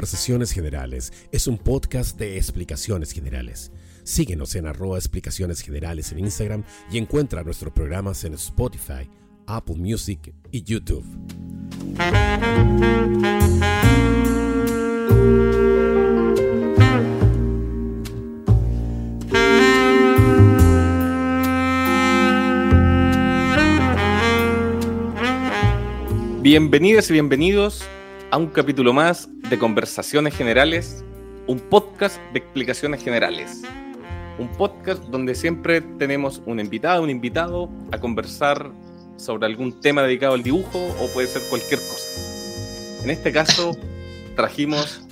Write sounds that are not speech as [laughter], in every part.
Conversaciones Generales es un podcast de explicaciones generales. Síguenos en arroba explicaciones generales en Instagram y encuentra nuestros programas en Spotify, Apple Music y YouTube. Bienvenidas y bienvenidos a un capítulo más de Conversaciones Generales, un podcast de explicaciones generales. Un podcast donde siempre tenemos un invitado, un invitado a conversar sobre algún tema dedicado al dibujo o puede ser cualquier cosa. En este caso [laughs] trajimos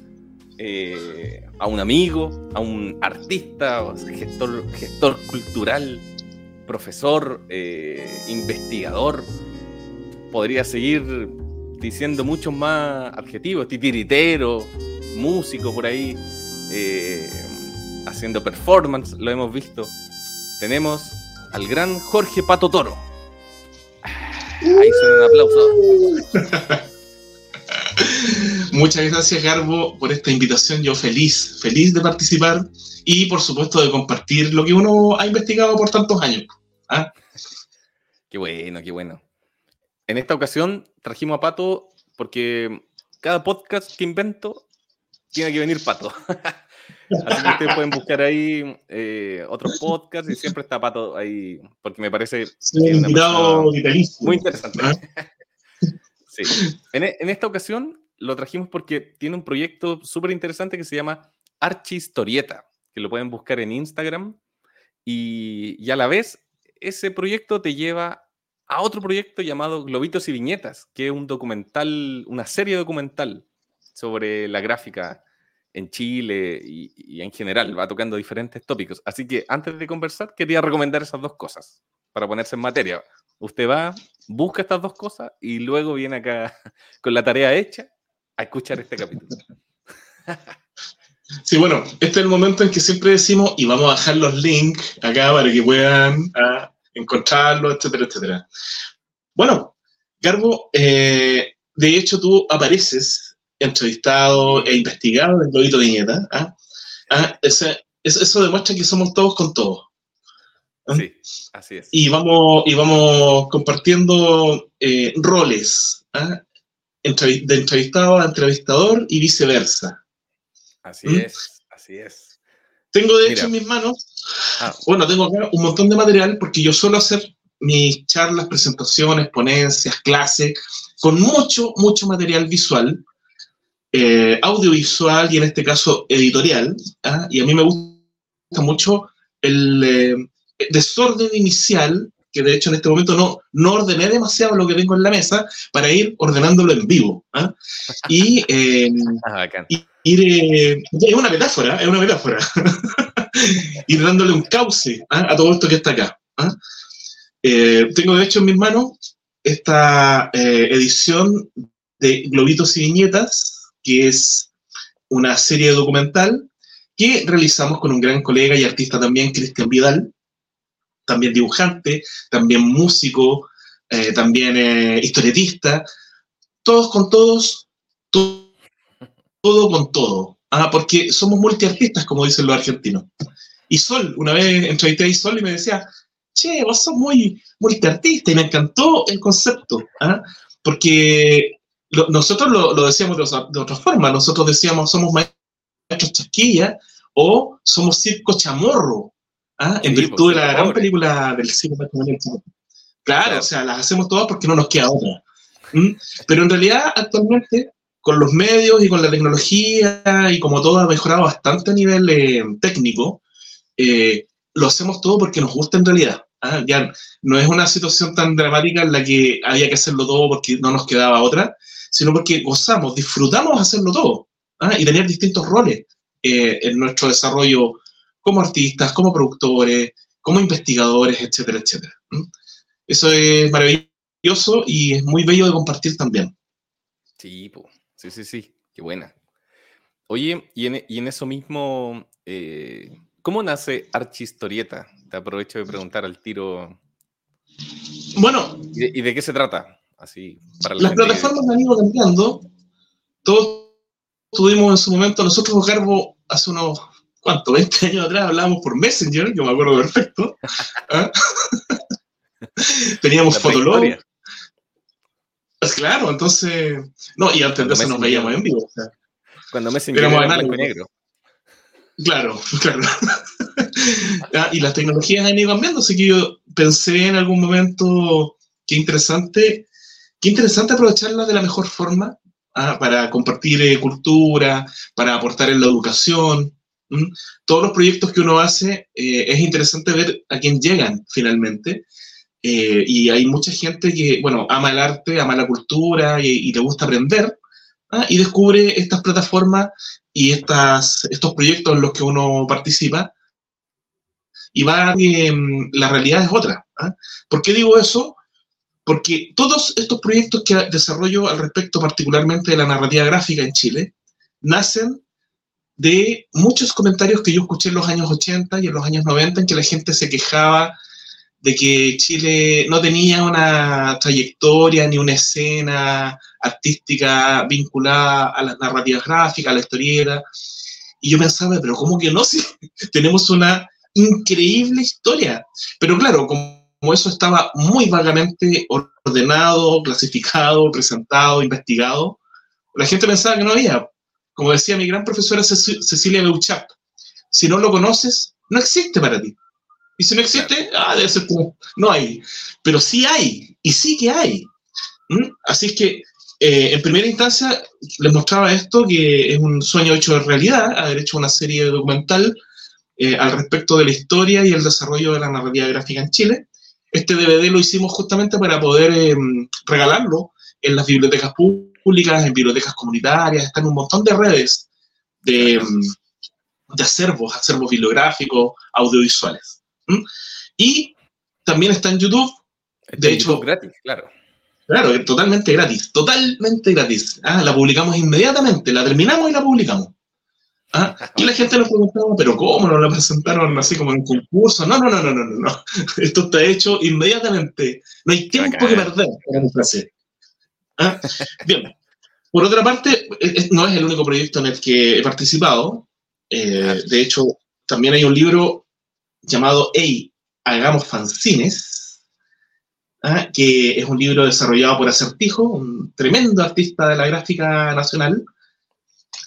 eh, a un amigo, a un artista, gestor, gestor cultural, profesor, eh, investigador. Podría seguir diciendo muchos más adjetivos, titiritero, músico por ahí, eh, haciendo performance, lo hemos visto. Tenemos al gran Jorge Pato Toro. Ahí suena un aplauso. [laughs] Muchas gracias, Garbo, por esta invitación. Yo feliz, feliz de participar y, por supuesto, de compartir lo que uno ha investigado por tantos años. ¿Ah? Qué bueno, qué bueno. En esta ocasión trajimos a Pato porque cada podcast que invento tiene que venir Pato. [laughs] Así que ustedes pueden buscar ahí eh, otros podcasts y siempre está Pato ahí, porque me parece muy interesante. ¿Ah? [laughs] Sí. En, en, esta ocasión lo trajimos porque tiene un proyecto súper interesante que se llama Archistorieta, que lo pueden buscar en Instagram y, y a la vez ese proyecto te lleva a otro proyecto llamado Globitos y Viñetas, que es un documental, una serie documental sobre la gráfica en Chile y, en general, va tocando diferentes tópicos. Así que antes de conversar, quería recomendar esas dos cosas para ponerse en materia. Usted va, busca estas dos cosas y luego viene acá [laughs] con la tarea hecha a escuchar este capítulo. Sí, bueno, este es el momento en que siempre decimos, y vamos a dejar los links acá para que puedan ah, encontrarlo, etcétera, etcétera. Bueno, Garbo, eh, de hecho tú apareces entrevistado e investigado en Globito Viñeta. ¿ah? ¿Ah? eso demuestra que somos todos con todos. ¿ah? Sí, así es. Y vamos, y vamos compartiendo eh, roles de entrevistado a entrevistador y viceversa. Así ¿Mm? es, así es. Tengo de hecho en mis manos Ah, bueno, tengo acá un montón de material porque yo suelo hacer mis charlas, presentaciones, ponencias, clases, con mucho, mucho material visual, eh, audiovisual y en este caso editorial. ¿ah? Y a mí me gusta mucho el eh, desorden inicial, que de hecho en este momento no, no ordené demasiado lo que tengo en la mesa para ir ordenándolo en vivo. ¿ah? Y, [laughs] eh, ah, ir, es una metáfora, es una metáfora. [laughs] y dándole un cauce ¿ah? a todo esto que está acá. ¿ah? Eh, tengo de hecho en mis manos esta eh, edición de Globitos y Viñetas, que es una serie documental que realizamos con un gran colega y artista también, Cristian Vidal, también dibujante, también músico, eh, también historietista, todos con todos, todo, con todo. Ah, porque somos multiartistas, como dicen los argentinos. Y Sol, una vez entrevisté a Sol y me decía, che, vos sos muy multiartista, y me encantó el concepto, ¿ah? porque nosotros lo, decíamos de, otra forma, nosotros decíamos somos maestros chasquilla o somos circo chamorro, ¿ah? en virtud de la gran película del cine. Claro, o sea, las hacemos todas porque no nos queda otra. Pero en realidad, actualmente, con los medios y con la tecnología y como todo ha mejorado bastante a nivel eh, técnico, eh, lo hacemos todo porque nos gusta en realidad. ¿ah? Ya no es una situación tan dramática en la que había que hacerlo todo porque no nos quedaba otra, sino porque gozamos, disfrutamos hacerlo todo ¿ah? y tener distintos roles eh, en nuestro desarrollo como artistas, como productores, como investigadores, etcétera, etcétera. Eso es maravilloso y es muy bello de compartir también. Sí, pues. Sí, sí, sí, qué buena. Oye, y en, eso mismo, eh, ¿cómo nace Archistorieta? Te aprovecho de preguntar al tiro. Bueno. ¿Y de, qué se trata? Así, para las plataformas han ido cambiando. Todos tuvimos en su momento, nosotros, Garbo, hace unos, ¿cuánto? 20 años atrás hablábamos por Messenger, yo me acuerdo perfecto. [laughs] ¿ah? [laughs] Teníamos Fotolog. Pues claro, entonces, no, y antes de eso nos veíamos en vivo. Cuando Messenger era blanco y negro. Claro, [laughs] claro. Ah, y las tecnologías han ido cambiando, así que yo pensé en algún momento, qué interesante, qué interesante aprovecharla de la mejor forma ah, para compartir eh, cultura, para aportar en la educación. Todos los proyectos que uno hace, eh, es interesante ver a quién llegan finalmente. Eh, y hay mucha gente que, bueno, ama el arte, ama la cultura y, le gusta aprender. ¿ah? y descubre estas plataformas y estas, estos proyectos en los que uno participa y va em, la realidad es otra. ¿ah? ¿Por qué digo eso? Porque todos estos proyectos que desarrollo al respecto particularmente de la narrativa gráfica en Chile nacen de muchos comentarios que yo escuché en los años 80 y en los años 90 en que la gente se quejaba de que Chile no tenía una trayectoria ni una escena artística vinculada a las narrativas gráficas, a la historieta. Y yo pensaba, pero ¿cómo que no? [laughs] Si tenemos una increíble historia. Pero claro, como, eso estaba muy vagamente ordenado, clasificado, presentado, investigado, la gente pensaba que no había. Como decía mi gran profesora Cecilia Beuchap, si no lo conoces, no existe para ti. Y si no existe, ah, debe ser como, no hay. Pero sí hay, y sí que hay. ¿Mm? Así es que, eh, en primera instancia, les mostraba esto, que es un sueño hecho de realidad, haber hecho una serie documental eh, al respecto de la historia y el desarrollo de la narrativa gráfica en Chile. Este DVD lo hicimos justamente para poder em, regalarlo en las bibliotecas públicas, en bibliotecas comunitarias, están un montón de redes de, em, de acervos, acervos bibliográficos, audiovisuales. Y también está en YouTube. De hecho, gratis, claro. Claro, totalmente gratis, totalmente gratis. Ah, la publicamos inmediatamente, la terminamos y la publicamos. Ah, y la gente nos preguntaba, pero ¿cómo no la presentaron así como en concurso? No, no, no, no, no, no. [laughs] Esto está hecho inmediatamente. No hay tiempo que perder ¿Ah? Bien. Por otra parte, no es el único proyecto en el que he participado. Eh, de hecho, también hay un libro llamado Hey, hagamos fanzines, ¿ah? que es un libro desarrollado por Acertijo, un tremendo artista de la gráfica nacional,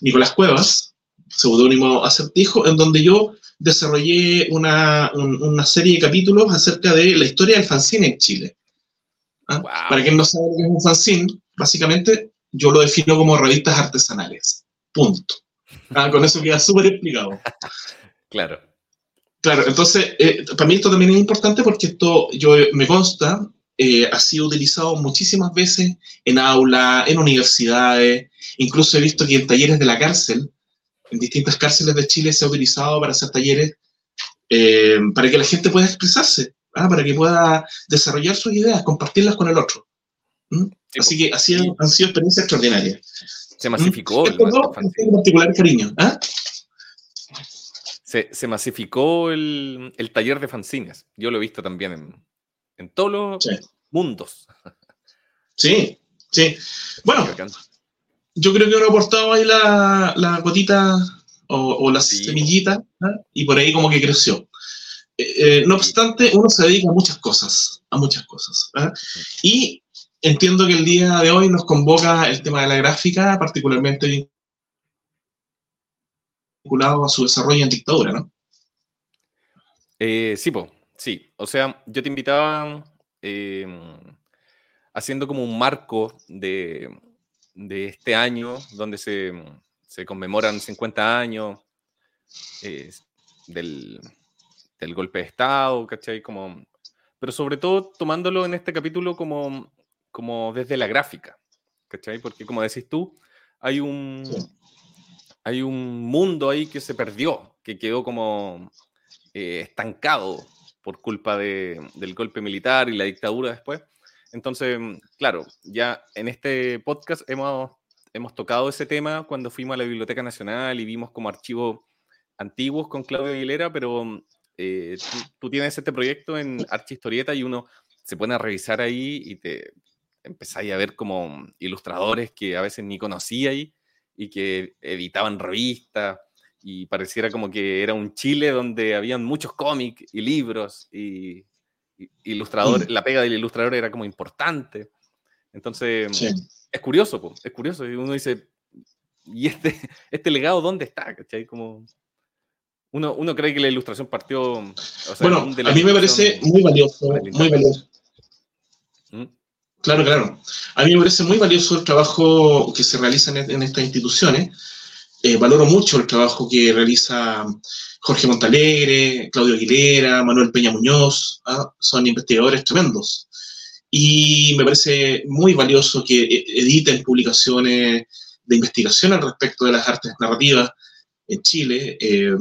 Nicolás Cuevas, seudónimo Acertijo, en donde yo desarrollé una, serie de capítulos acerca de la historia del fanzine en Chile. ¿ah? Para quien no sabe qué es un fanzine, básicamente yo lo defino como revistas artesanales. Punto. ¿Ah? Con eso queda súper explicado. claro. Claro, entonces, eh, para mí esto también es importante porque esto, yo me consta, eh, ha sido utilizado muchísimas veces en aula, en universidades, incluso he visto que en talleres de la cárcel, en distintas cárceles de Chile se ha utilizado para hacer talleres eh, para que la gente pueda expresarse, ¿ah? para que pueda desarrollar sus ideas, compartirlas con el otro. Así que han sido experiencias extraordinarias. Se masificó. ¿Mm? El, particular cariño. ¿ah? Se, masificó el, taller de fanzines. Yo lo he visto también en, todos los mundos. Sí, sí. Bueno, yo creo que uno ha aportado ahí la, la gotita o, la semillita ¿ah? y por ahí como que creció. Eh, eh, no obstante, uno se dedica a muchas cosas, a muchas cosas. ¿ah? Y entiendo que el día de hoy nos convoca el tema de la gráfica, particularmente vinculado a su desarrollo en dictadura, ¿no? Eh, sí, po, sí. O sea, yo te invitaba em, haciendo como un marco de, este año donde se, conmemoran 50 años eh, del, golpe de Estado, ¿cachai? Como, pero sobre todo tomándolo en este capítulo como, como desde la gráfica, ¿cachai? Porque como decís tú, hay un, hay un mundo ahí que se perdió, que quedó como eh, estancado por culpa del golpe militar y la dictadura después. Entonces, claro, ya en este podcast hemos, hemos tocado ese tema cuando fuimos a la Biblioteca Nacional y vimos como archivos antiguos con Claudio Aguilera, pero eh, tú, tienes este proyecto en Archihistorieta y uno se pone a revisar ahí y te empezáis a ver como ilustradores que a veces ni conocía ahí y que editaban revistas y pareciera como que era un Chile donde habían muchos cómics y libros y, ilustrador, mm. la pega del ilustrador era como importante. Entonces, es curioso, es curioso. Y uno dice, ¿y este, [laughs] este legado dónde está? Como, uno, uno cree que la ilustración partió... bueno, a mí me parece muy valioso, muy valioso. Claro, claro. A mí me parece muy valioso el trabajo que se realiza en, estas instituciones. Eh, valoro mucho el trabajo que realiza Jorge Montalegre, Claudio Aguilera, Manuel Peña Muñoz. ¿ah? Son investigadores tremendos. Y me parece muy valioso que e, editen publicaciones de investigación al respecto de las artes narrativas en Chile, eh,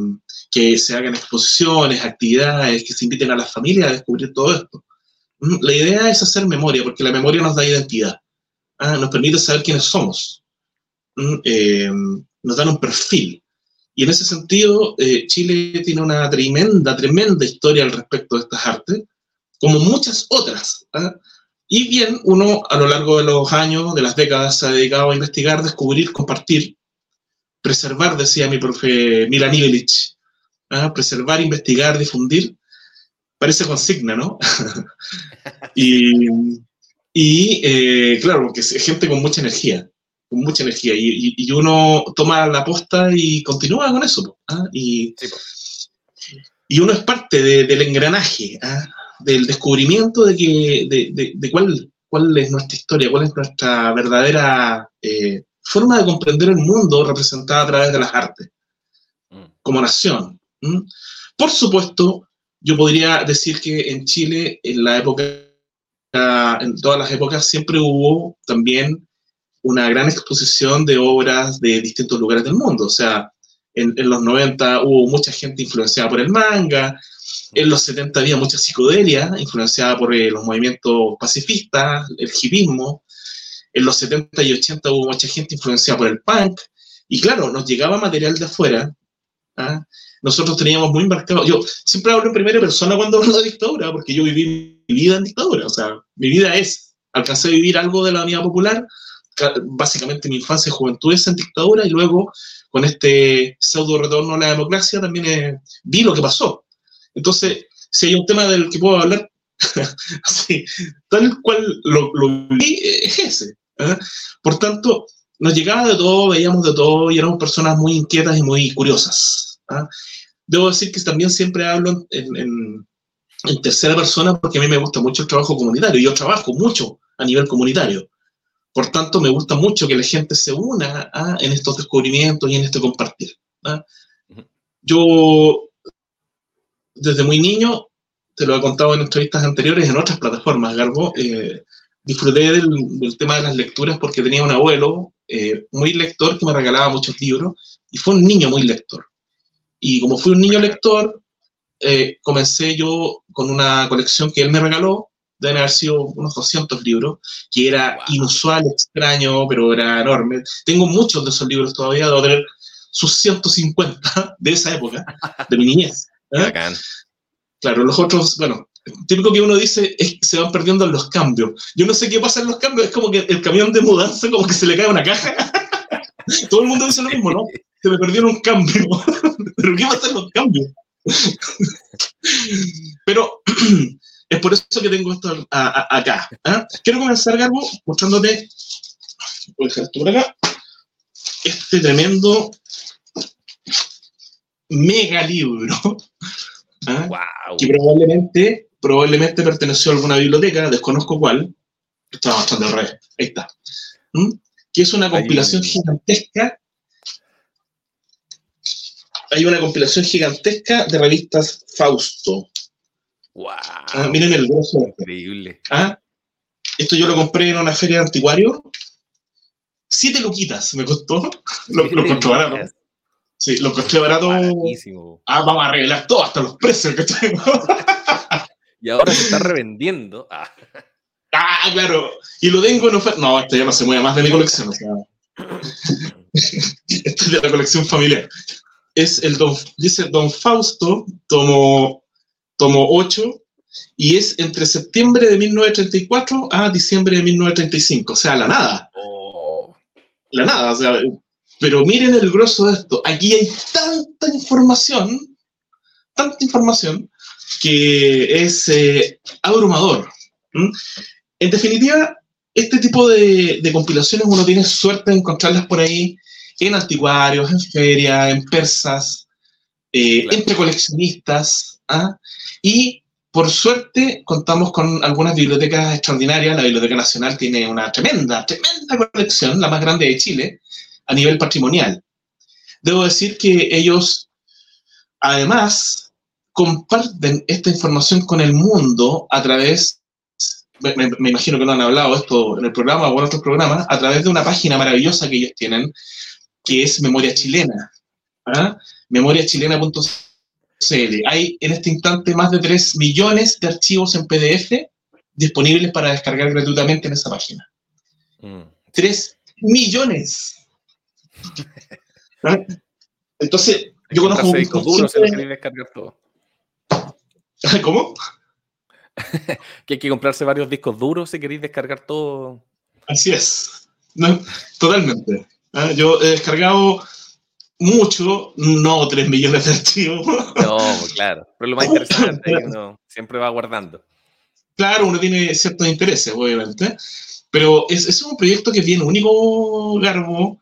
que se hagan exposiciones, actividades, que se inviten a las familias a descubrir todo esto. Mm, la idea es hacer memoria, porque la memoria nos da identidad, ¿ah? nos permite saber quiénes somos, mm, eh, nos dan un perfil. Y en ese sentido, eh, Chile tiene una tremenda, tremenda historia al respecto de estas artes, como muchas otras. ¿ah? Y bien, uno a lo largo de los años, de las décadas, se ha dedicado a investigar, descubrir, compartir, preservar, decía mi profe Milan Ivelic, ¿ah? preservar, investigar, difundir, parece consigna, ¿no? [laughs] y, y eh, claro, porque es gente con mucha energía, con mucha energía, y, uno toma la posta y continúa con eso, ¿ah? y, y, uno es parte del engranaje, ¿ah? del descubrimiento de, que, de, de, cuál, cuál es nuestra historia, cuál es nuestra verdadera eh, forma de comprender el mundo representada a través de las artes, mm. como nación. Por supuesto, yo podría decir que en Chile, en la época, en todas las épocas, siempre hubo también una gran exposición de obras de distintos lugares del mundo. O sea, en, los 90 hubo mucha gente influenciada por el manga, en los 70 había mucha psicodelia influenciada por eh, los movimientos pacifistas, el hipismo. En los 70 y 80 hubo mucha gente influenciada por el punk. Y claro, nos llegaba material de afuera. ¿ah? Nosotros teníamos muy marcado. Yo siempre hablo en primera persona cuando hablo de dictadura, porque yo viví mi vida en dictadura. O sea, mi vida es, alcancé a vivir algo de la unidad popular, básicamente mi infancia y juventud es en dictadura, y luego con este pseudo retorno a la democracia también eh, vi lo que pasó. Entonces, si hay un tema del que puedo hablar, [laughs] así, tal cual lo, vi, eh, es ese. ¿eh? Por tanto, nos llegaba de todo, veíamos de todo y éramos personas muy inquietas y muy curiosas. ¿Ah? Debo decir que también siempre hablo en, tercera persona porque a mí me gusta mucho el trabajo comunitario. Yo trabajo mucho a nivel comunitario. Por tanto, me gusta mucho que la gente se una ¿ah? en estos descubrimientos y en este compartir. ¿ah? Yo, desde muy niño, te lo he contado en entrevistas anteriores en otras plataformas, Garbo, eh, disfruté del, tema de las lecturas porque tenía un abuelo eh, muy lector que me regalaba muchos libros y fue un niño muy lector. Y como fui un niño lector, eh, comencé yo con una colección que él me regaló, deben haber sido unos 200 libros, que era inusual, extraño, pero era enorme. Tengo muchos de esos libros todavía, debo tener sus 150 [laughs] de esa época, de mi niñez. ¿eh? Claro, los otros, bueno, típico que uno dice es que se van perdiendo en los cambios. Yo no sé qué pasa en los cambios, es como que el camión de mudanza, como que se le cae una caja. [laughs] Todo el mundo dice lo mismo, ¿no? Se me perdieron un cambio. [laughs] ¿Pero qué pasa en los cambios? Pero [clears throat] es por eso que tengo esto acá. ¿ah? Quiero comenzar, Garbo, mostrándote, voy a dejar esto por acá, este tremendo mega libro, ¿ah? que probablemente, probablemente perteneció a alguna biblioteca, desconozco cuál, estaba bastante al revés, ahí está, que es una compilación gigantesca hay una compilación gigantesca de revistas Fausto. ¡Wow! Ah, miren el grosso. Increíble. ¿Ah? Esto yo lo compré en una feria de anticuario. Siete luquitas me costó. [laughs] lo, lo costó barato. Sí, lo costó barato. Ah, vamos a arreglar todo, hasta los precios que [laughs] tengo. y ahora se está revendiendo. Ah. ah. claro. Y lo tengo en oferta. No, esto ya no se mueve más de mi colección. O sea. [laughs] esto es de la colección familiar es el don, dice Don Fausto, tomo, tomo 8, y es entre septiembre de 1934 a diciembre de 1935, o sea, la nada. Oh. La nada, o sea, Pero miren el grosso de esto. Aquí hay tanta información, tanta información, que es eh, abrumador. En definitiva, este tipo de, compilaciones uno tiene suerte de encontrarlas por ahí en anticuarios, en ferias, en persas, eh, entre coleccionistas. ¿ah? Y por suerte contamos con algunas bibliotecas extraordinarias. La Biblioteca Nacional tiene una tremenda, tremenda colección, la más grande de Chile, a nivel patrimonial. Debo decir que ellos, además, comparten esta información con el mundo a través, me, imagino que no han hablado esto en el programa o en otros programas, a través de una página maravillosa que ellos tienen, que es Memoria Chilena. ¿ah? memoriachilena.cl. Hay en este instante más de 3 millones de archivos en PDF disponibles para descargar gratuitamente en esa página. 3 mm. millones. ¿Ah? Entonces, yo conozco discos duros si descargar [laughs] todo. ¿Cómo? [laughs] que hay que comprarse varios discos duros si queréis descargar todo. Así es. totalmente. ¿Ah? Yo he descargado mucho, no 3 millones de archivos. No, claro. Pero lo más [laughs] interesante es que uno siempre va guardando. Claro, uno tiene ciertos intereses, obviamente. Pero es, es un proyecto que es bien único, Garbo,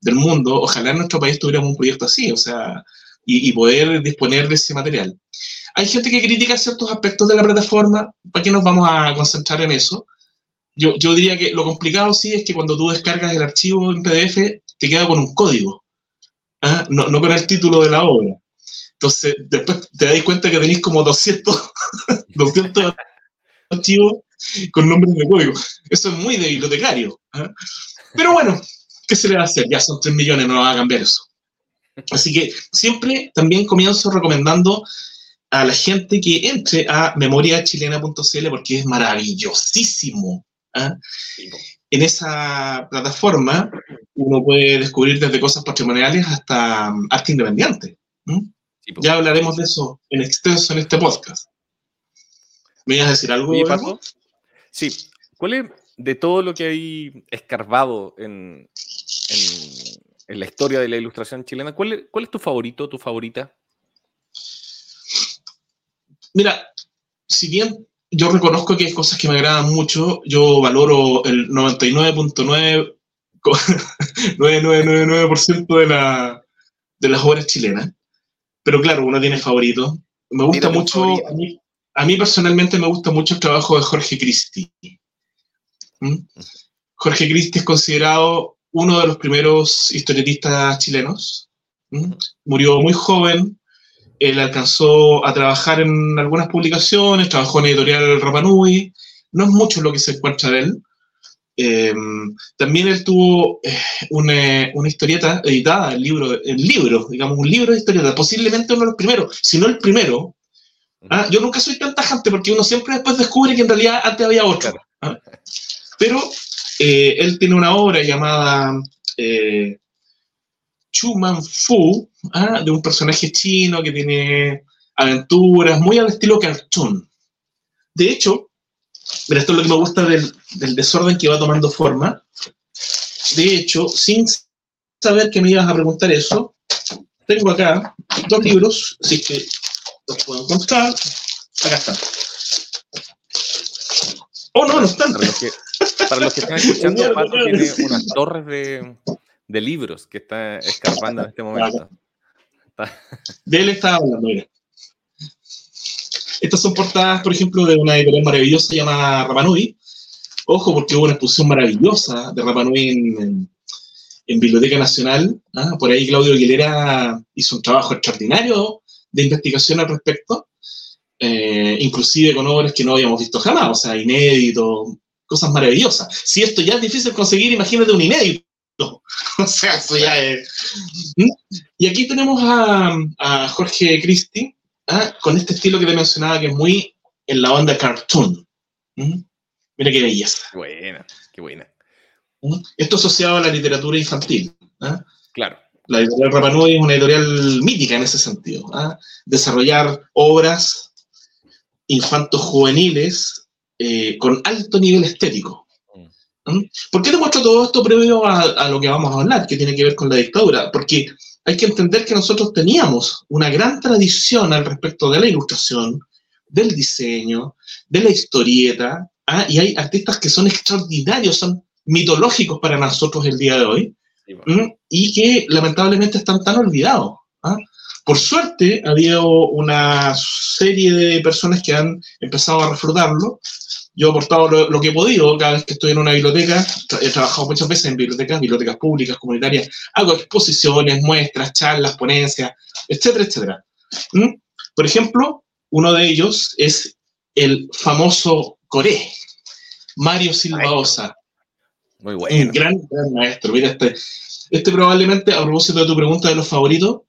del mundo. Ojalá en nuestro país tuviéramos un proyecto así, o sea, y, y poder disponer de ese material. Hay gente que critica ciertos aspectos de la plataforma, ¿para qué nos vamos a concentrar en eso? Yo, yo diría que lo complicado sí es que cuando tú descargas el archivo en PDF, te queda con un código, ¿ah? no, no, con el título de la obra. Entonces, después te das cuenta que tenéis como 200, 200 [laughs] archivos con nombres de código. Eso es muy de bibliotecario. ¿ah? Pero bueno, ¿qué se le va a hacer? Ya son 3 millones, no va a cambiar eso. Así que siempre también comienzo recomendando a la gente que entre a memoriachilena.cl porque es maravillosísimo. ¿Ah? En esa plataforma uno puede descubrir desde cosas patrimoniales hasta um, arte independiente. ya hablaremos de eso en extenso en este podcast. ¿Me ibas a decir algo? Sí. ¿Cuál es, de todo lo que hay escarbado en, la historia de la ilustración chilena, ¿cuál cuál es tu favorito, tu favorita? Mira, si bien yo reconozco que hay cosas que me agradan mucho, yo valoro el 99.9999% [laughs] de, la, de las obras chilenas. Pero claro, uno tiene favoritos. Me gusta mucho, a mí, personalmente me gusta mucho el trabajo de Jorge Cristi. ¿Mm? Jorge Cristi es considerado uno de los primeros historietistas chilenos. ¿Mm? Murió muy joven, él alcanzó a trabajar en algunas publicaciones, trabajó en editorial Rapanui, no es mucho lo que se encuentra de él. Eh, también él tuvo eh, una, historieta editada, el libro, el libro, digamos, un libro de historieta, posiblemente uno de los primeros, si no el primero. ¿ah? Yo nunca soy tan tajante porque uno siempre después descubre que en realidad antes había otro. ¿ah? Pero eh, él tiene una obra llamada Chu Man Fu, ¿ah? de un personaje chino que tiene aventuras, muy al estilo cartoon. De hecho, pero esto es lo que me gusta del, desorden que va tomando forma. De hecho, sin saber que me ibas a preguntar eso, tengo acá dos libros, así que los puedo encontrar. Acá están. Oh, no, no están. Para los que, para los que están escuchando, [laughs] Pato tiene unas torres de, de libros que está escapando en este momento. De él estaba hablando, Estas son portadas, por ejemplo, de una editorial maravillosa llamada Rapanui. Ojo, porque hubo una exposición maravillosa de Rapanui en, en, Biblioteca Nacional. ¿ah? Por ahí Claudio Aguilera hizo un trabajo extraordinario de investigación al respecto, eh, inclusive con obras que no habíamos visto jamás, o sea, inédito, cosas maravillosas. Si esto ya es difícil conseguir, imagínate un inédito. [laughs] o sea, eso ya es. ¿Mm? Y aquí tenemos a, Jorge Cristi, ¿ah? con este estilo que te mencionaba, que es muy en la onda cartoon. ¿Mm? Mira qué belleza. Buena, qué buena. ¿Mm? Esto asociado a la literatura infantil. ¿ah? Claro. La editorial Rapanui es una editorial mítica en ese sentido. ¿ah? Desarrollar obras infantos juveniles eh, con alto nivel estético. ¿Por qué te muestro todo esto previo a, lo que vamos a hablar, que tiene que ver con la dictadura? Porque hay que entender que nosotros teníamos una gran tradición al respecto de la ilustración, del diseño, de la historieta, ¿ah? y hay artistas que son extraordinarios, son mitológicos para nosotros el día de hoy, y que lamentablemente están tan olvidados. ¿ah? Por suerte, ha habido una serie de personas que han empezado a reflotarlo. Yo he aportado lo, que he podido cada vez que estoy en una biblioteca. He trabajado muchas veces en bibliotecas, bibliotecas públicas, comunitarias. Hago exposiciones, muestras, charlas, ponencias, etcétera, etcétera. Por ejemplo, uno de ellos es el famoso Coré, Mario Silva Osa. Muy bueno. Un gran, gran maestro. Mira, este, este probablemente, a propósito de tu pregunta de los favoritos,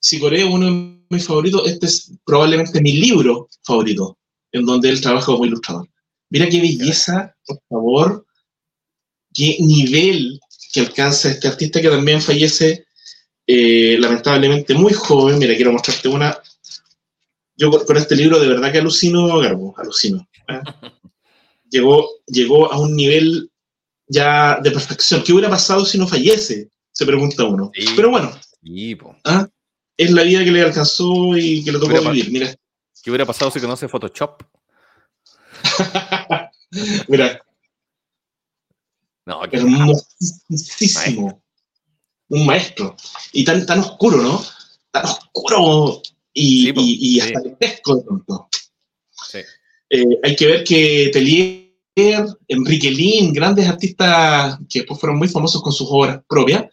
si Corea es uno de mis favoritos, este es probablemente mi libro favorito, en donde él trabaja como ilustrador. Mira qué belleza, por favor, qué nivel que alcanza este artista que también fallece eh, lamentablemente muy joven. Mira, quiero mostrarte una. Yo con este libro de verdad que alucino, Garbo, alucino. ¿eh? [laughs] Llegó, llegó a un nivel ya de perfección. ¿Qué hubiera pasado si no fallece? Se pregunta uno. Pero bueno, ¿ah? es la vida que le alcanzó y que le tocó vivir. Mira. ¿Qué hubiera pasado si conoce Photoshop? [laughs] Mira. No, hermosísimo. Un maestro. Y tan, tan oscuro, ¿no? Tan oscuro y, y, hasta sí. de pronto. Sí. Eh, hay que ver que Telier Enrique Lin, grandes artistas que después fueron muy famosos con sus obras propias,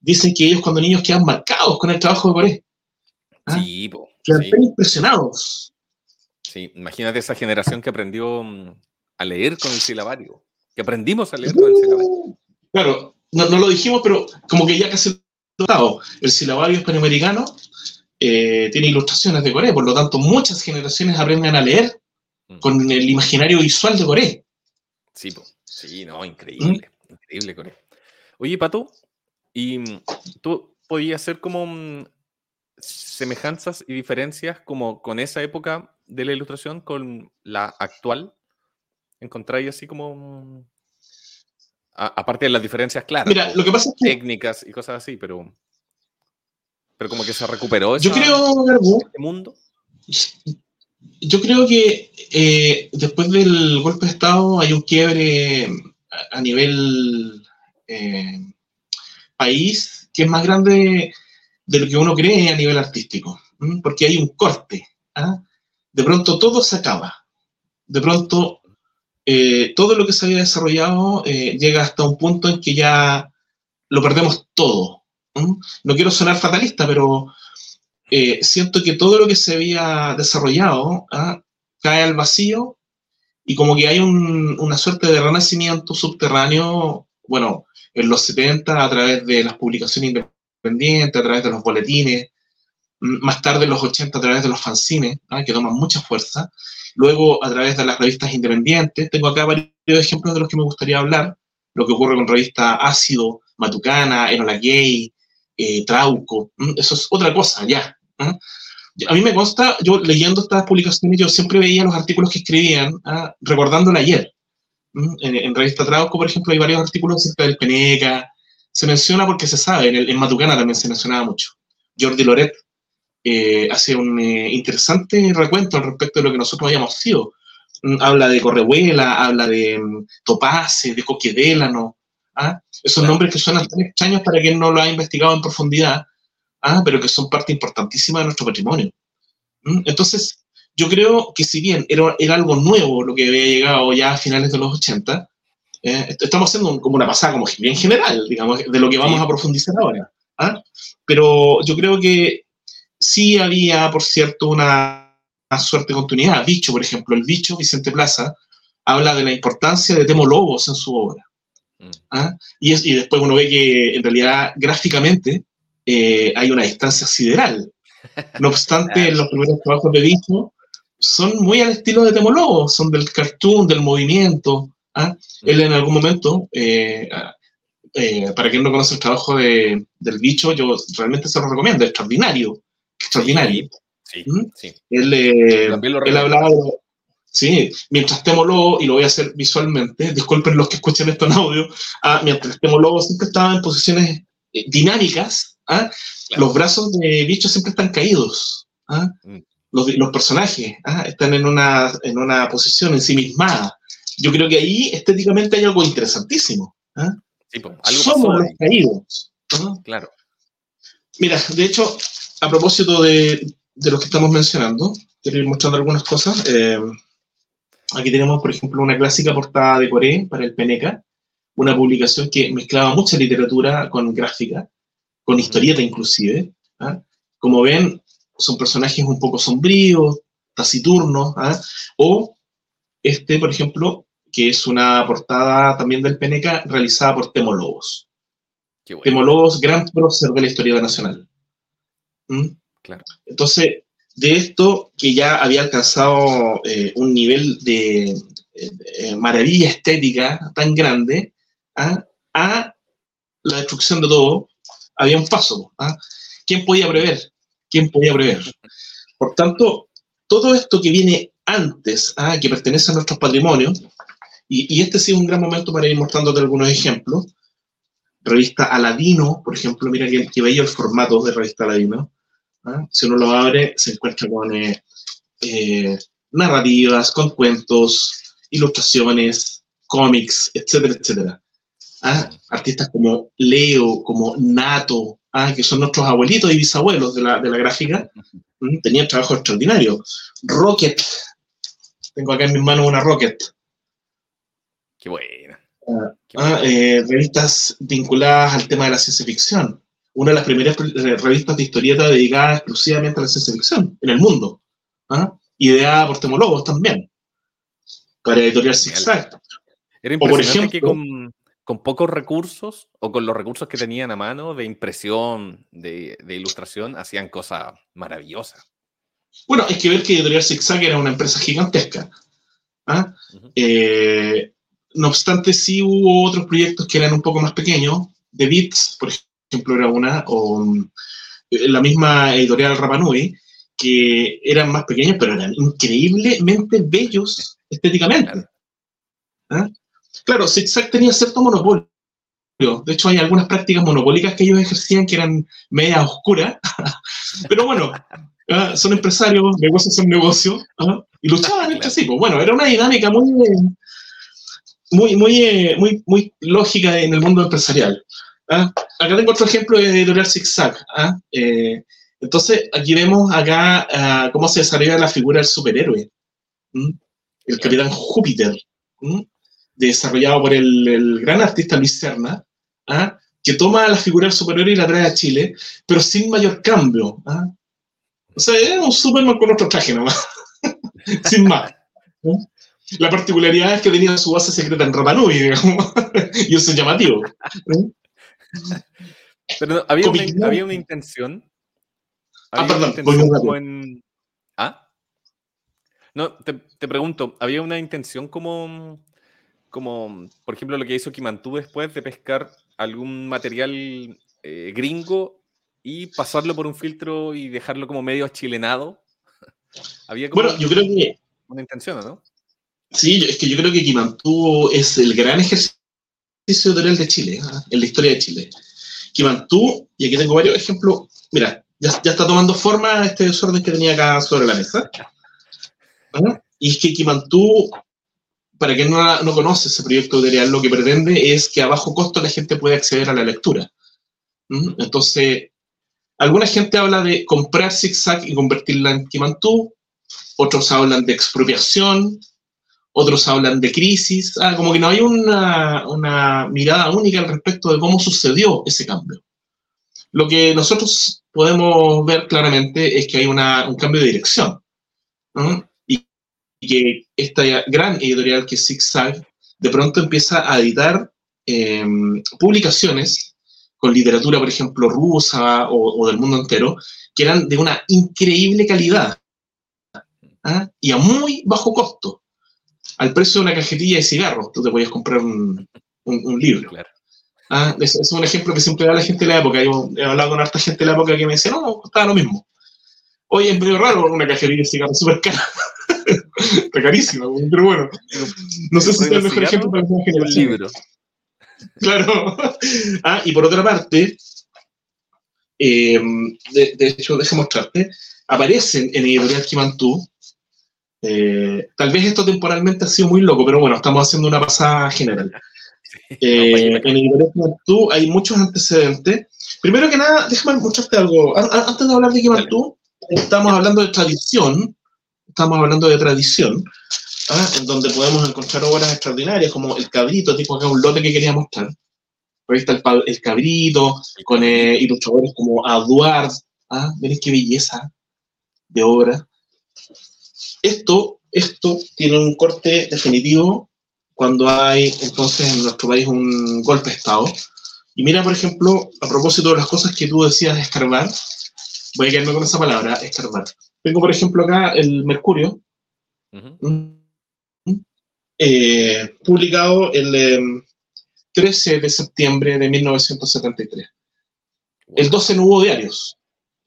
dicen que ellos cuando niños quedan marcados con el trabajo de Coré. ¿Ah? Sí, quedan impresionados. Sí, imagínate esa generación que aprendió mm, a leer con el silabario, que aprendimos a leer con el silabario. Uh, claro, no, lo dijimos, pero como que ya casi lo El silabario hispanoamericano eh, tiene ilustraciones de Coré, por lo tanto muchas generaciones aprenden a leer mm. con el imaginario visual de Coré. Sí, sí, no, increíble, increíble, Core. Oye, Pato, ¿y mm, tú podías hacer como mm, semejanzas y diferencias como con esa época de la ilustración con la actual? ¿Encontráis así como... Aparte de las diferencias claras. Mira, lo que pasa es que... Técnicas y cosas así, pero... Pero como que se recuperó Yo creo, este mundo yo creo que eh, después del golpe de Estado hay un quiebre a, nivel eh, país que es más grande de lo que uno cree a nivel artístico, porque hay un corte. ¿ah? De pronto todo se acaba. De pronto eh, todo lo que se había desarrollado llega hasta un punto en que ya lo perdemos todo. No quiero sonar fatalista, pero eh, siento que todo lo que se había desarrollado ¿ah? cae al vacío y como que hay una suerte de renacimiento subterráneo, bueno, en los 70 a través de las publicaciones independientes, a través de los boletines, más tarde en los 80 a través de los fanzines, ¿ah? que toman mucha fuerza, luego a través de las revistas independientes. Tengo acá varios ejemplos de los que me gustaría hablar, lo que ocurre con revista Ácido, Matucana, Enola Gay, eh, Trauco, eso es otra cosa, ya. A mí me consta, yo leyendo estas publicaciones, yo siempre veía los artículos que escribían, recordando el ayer. En, Revista Trauco, por ejemplo, hay varios artículos acerca del Peneca. Se menciona porque se sabe, en, en Matucana también se mencionaba mucho. Jordi Loret eh, hace un eh, interesante recuento al respecto de lo que nosotros habíamos sido. habla de Correhuela, habla de um, Topace, de Coquedélano. ¿ah? Esos nombres que suenan tan extraños para quien no lo ha investigado en profundidad, ah, pero que son parte importantísima de nuestro patrimonio. ¿Mm? Entonces, yo creo que si bien era, era, algo nuevo lo que había llegado ya a finales de los 80, eh, estamos haciendo como una pasada como bien general, digamos, de lo que vamos a profundizar ahora. ¿ah? Pero yo creo que sí había, por cierto, una, una, suerte de continuidad. Bicho, por ejemplo, el bicho, Vicente Plaza, habla de la importancia de Temo Lobos en su obra. Mm. ¿ah? Y, es, y después uno ve que en realidad gráficamente eh, hay una distancia sideral. No obstante, [laughs] los primeros trabajos de Dicho son muy al estilo de Temologo, son del cartoon, del movimiento. ¿ah? Él en algún momento, eh, eh, para quien no conoce el trabajo de, del bicho, yo realmente se lo recomiendo, extraordinario, extraordinario. Sí, ¿Mm? Él, él hablaba Sí, mientras y lo voy a hacer visualmente, disculpen los que escuchen esto en audio, ah, mientras Temo Lobo siempre estaba en posiciones eh, dinámicas, ¿ah? los brazos de bicho siempre están caídos. ¿ah? Mm. Los, los, personajes ¿ah? están en una, en una posición ensimismada. Yo creo que ahí estéticamente hay algo interesantísimo. Sí, Somos los caídos. Claro. Mira, de hecho, a propósito de, de lo que estamos mencionando, quiero ir mostrando algunas cosas. Eh, aquí tenemos, por ejemplo, una clásica portada de Corea para el Peneca, una publicación que mezclaba mucha literatura con gráfica, con historieta inclusive. ¿ah? Como ven, son personajes un poco sombríos, taciturnos, ¿ah? o este, por ejemplo, que es una portada también del Peneca realizada por Temo Lobos. Temo Lobos, gran prócer de la historia nacional. ¿Mm? Claro. Entonces, de esto que ya había alcanzado eh, un nivel de maravilla estética tan grande, ¿ah? a la destrucción de todo, había un paso. ¿ah? ¿Quién podía prever? ¿Quién podía prever? Por tanto, todo esto que viene antes, ¿ah? que pertenece a nuestros patrimonios, y, este sí es un gran momento para ir mostrándote algunos ejemplos. Revista Aladino, por ejemplo, mira que, que veía el formato de revista Aladino. Si uno lo abre, se encuentra con eh, eh, narrativas, con cuentos, ilustraciones, cómics, etcétera, etcétera. ¿ah? artistas como Leo, como Nato, ¿ah? que son nuestros abuelitos y bisabuelos de la, de la gráfica, tenían trabajo extraordinario. Rocket, tengo acá en mis manos una Rocket. Qué buena. Ah, eh, revistas vinculadas al tema de la ciencia ficción. Una de las primeras revistas de historieta dedicadas exclusivamente a la ciencia ficción en el mundo. Ideada por Temologos también. Para editorial Zigzag. Era impresionante por ejemplo, que con, con pocos recursos o con los recursos que tenían a mano de impresión, de, ilustración, hacían cosas maravillosas. Bueno, es que ver que Editorial Zigzag era una empresa gigantesca. ¿ah? Eh, no obstante, sí hubo otros proyectos que eran un poco más pequeños. The Beats, por ejemplo, era una, o eh, la misma editorial Rapanui, que eran más pequeños, pero eran increíblemente bellos estéticamente. ¿Ah? Claro, ZigZag tenía cierto monopolio. De hecho, hay algunas prácticas monopólicas que ellos ejercían que eran media oscuras. [laughs] Pero bueno, ¿ah? son empresarios, negocios son negocios, ¿ah? y luchaban entre sí. Pues bueno, era una dinámica muy, muy, muy, eh, muy, muy lógica en el mundo empresarial. ¿Ah? Acá tengo otro ejemplo de editorial ZigZag. Eh, entonces, aquí vemos acá cómo se desarrolla la figura del superhéroe, el capitán Júpiter desarrollado por el, gran artista Luis Serna, ¿ah? que toma la figura del superhéroe y la trae a Chile, pero sin mayor cambio. ¿ah? O sea, es un Superman con otro traje nomás, [laughs] sin más. La particularidad es que tenía su base secreta en Rapanui, digamos, [laughs] y eso es llamativo. [laughs] Pero había una, había una intención. ah, perdón, intención en... ¿Ah? No, te, te, pregunto, ¿había una intención como como, por ejemplo, lo que hizo Kimantú después de pescar algún material eh, gringo y pasarlo por un filtro y dejarlo como medio achilenado. [laughs] Había como bueno, yo creo que... Una intención, ¿no? Sí, es que yo creo que Kimantú es el gran ejercicio editorial de Chile, ¿ah? en la historia de Chile. Kimantú, y aquí tengo varios ejemplos, mira, ya, ya, está tomando forma este desorden que tenía acá sobre la mesa. ¿Ah? Y es que Kimantú para quien no, no, conoce ese proyecto editorial, lo que pretende es que a bajo costo la gente pueda acceder a la lectura. ¿Mm? Entonces, alguna gente habla de comprar zigzag y convertirla en Kimantú, otros hablan de expropiación, otros hablan de crisis, ah, como que no hay una, una, mirada única al respecto de cómo sucedió ese cambio. Lo que nosotros podemos ver claramente es que hay una, un cambio de dirección y que esta gran editorial que es ZigZag de pronto empieza a editar em, publicaciones con literatura, por ejemplo, rusa o, del mundo entero, que eran de una increíble calidad ¿ah? y a muy bajo costo, al precio de una cajetilla de cigarros, tú te podías comprar un, un, libro. ¿Ah? Es, es, un ejemplo que siempre da la gente de la época. Yo he hablado con harta gente de la época que me decía, no, costaba lo mismo. Hoy es medio raro una cajetilla de cigarros súper cara. [laughs] Está carísimo, pero bueno. No sé si es el mejor ejemplo para un libro. Claro. [laughs] Ah, y por otra parte, em, de, hecho, déjame mostrarte, aparecen en Editorial Kimantú. Eh, tal vez esto temporalmente ha sido muy loco, pero bueno, estamos haciendo una pasada general. [laughs] Eh, en Editorial Kimantú hay muchos antecedentes. Primero que nada, déjame mostrarte algo. Antes de hablar de Kimantú, estamos hablando de tradición, estamos hablando de tradición, ¿ah? en donde podemos encontrar obras extraordinarias como El Cabrito, tipo acá un lote que quería mostrar. Ahí está el, Cabrito, con eh, ilustradores como Aduard. ¿ah? Miren qué belleza de obra. Esto, esto tiene un corte definitivo cuando hay entonces en nuestro país un golpe de Estado. Y mira, por ejemplo, a propósito de las cosas que tú decías de escarbar, voy a quedarme con esa palabra, escarbar. Tengo, por ejemplo, acá el Mercurio, eh, publicado el 13 em, de septiembre de 1973. El 12 no hubo diarios.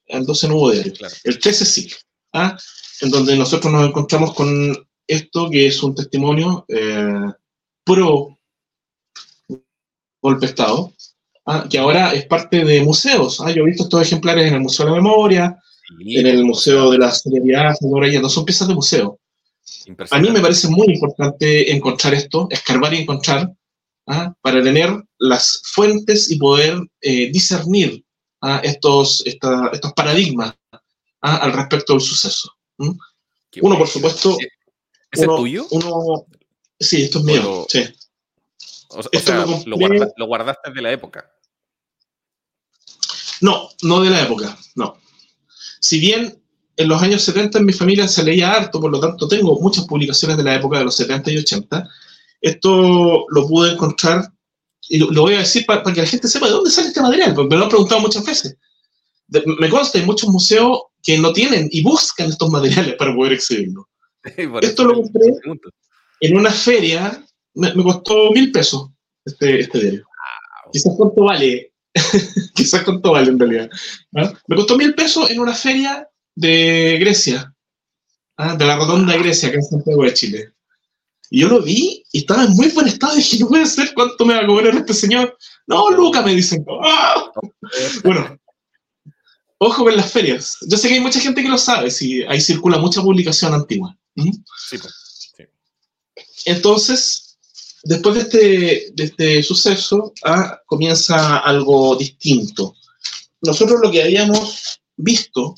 El 12 no hubo diarios. El 13 sí. ¿Ah? En donde nosotros nos encontramos con esto que es un testimonio eh, pro golpe de Estado, ¿ah? que ahora es parte de museos. ¿ah? Yo he visto estos ejemplares en el Museo de la Memoria, en el Museo de la Seriedad, no son piezas de museo. A mí me parece muy importante encontrar esto, escarbar y encontrar, ¿ah? para tener las fuentes y poder eh, discernir ¿ah? estos, estos paradigmas al respecto del suceso. Uno, por supuesto... ¿Es uno, tuyo? Uno, sí, esto es mío. sí. O, sea, lo, guardaste, lo guardaste de la época. No, no de la época, no si bien en los años 70 en mi familia se leía harto, por lo tanto tengo muchas publicaciones de la época de los 70 y 80, esto lo pude encontrar, y lo, voy a decir para, que la gente sepa de dónde sale este material, porque me lo han preguntado muchas veces. me consta, hay muchos museos que no tienen y buscan estos materiales para poder exhibirlo. [laughs] esto lo compré en una feria, me, costó mil pesos este, este diario. Quizás cuánto vale [laughs] Quizás cuánto vale en realidad. Me costó mil pesos en una feria de Grecia, ¿ah? de la Rotonda de Grecia, acá en Santiago de Chile. Y yo lo vi y estaba en muy buen estado. Y [laughs] dije, no puede ser, ¿cuánto me va a cobrar este señor? No, Luca, me dicen. ¡Ah! Bueno, ojo con las ferias. Yo sé que hay mucha gente que lo sabe, si ahí circula mucha publicación antigua. Sí, pues, sí. Entonces, Después de este, de este suceso, ah, comienza algo distinto. Nosotros lo que habíamos visto,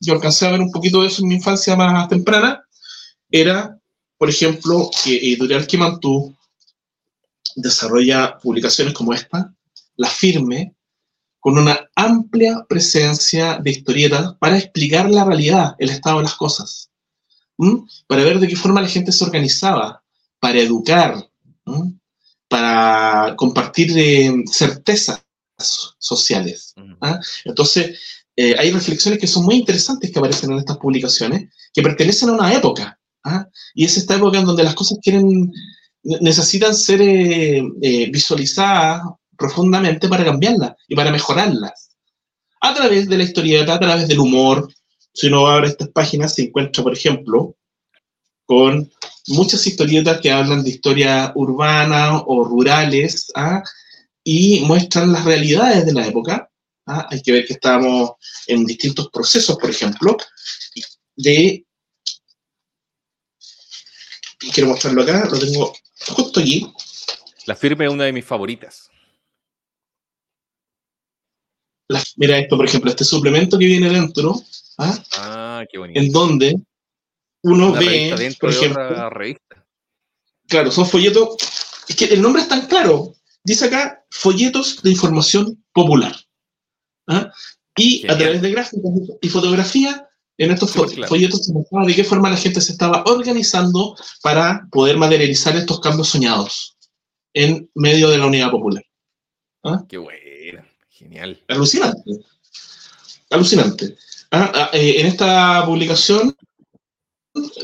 yo alcancé a ver un poquito de eso en mi infancia más temprana, era, por ejemplo, que Editorial Kimantú desarrolla publicaciones como esta, La Firme, con una amplia presencia de historietas para explicar la realidad, el estado de las cosas, para ver de qué forma la gente se organizaba, para educar, para compartir eh, certezas sociales. ¿ah? Entonces, eh, hay reflexiones que son muy interesantes que aparecen en estas publicaciones, que pertenecen a una época. ¿ah? Y es esta época en donde las cosas quieren, necesitan ser eh, visualizadas profundamente para cambiarlas y para mejorarlas. A través de la historieta, a través del humor. Si uno abre estas páginas, se encuentra, por ejemplo, con muchas historietas que hablan de historia urbana o rurales ¿ah? y muestran las realidades de la época. ¿ah? Hay que ver que estamos en distintos procesos, por ejemplo, quiero mostrarlo acá, lo tengo justo aquí. La firme es una de mis favoritas. Mira esto, por ejemplo, este suplemento que viene dentro, ¿ah? ah qué bonito. en donde uno ve, por ejemplo, claro, son folletos, es que el nombre es tan claro, dice acá folletos de información popular. ¿ah? Y a través de gráficos y fotografía, en estos folletos se mostraba de qué forma la gente se estaba organizando para poder materializar estos cambios soñados en medio de la unidad popular. ¿Ah? Qué bueno, genial. Alucinante. Alucinante. ¿Ah? Eh, en esta publicación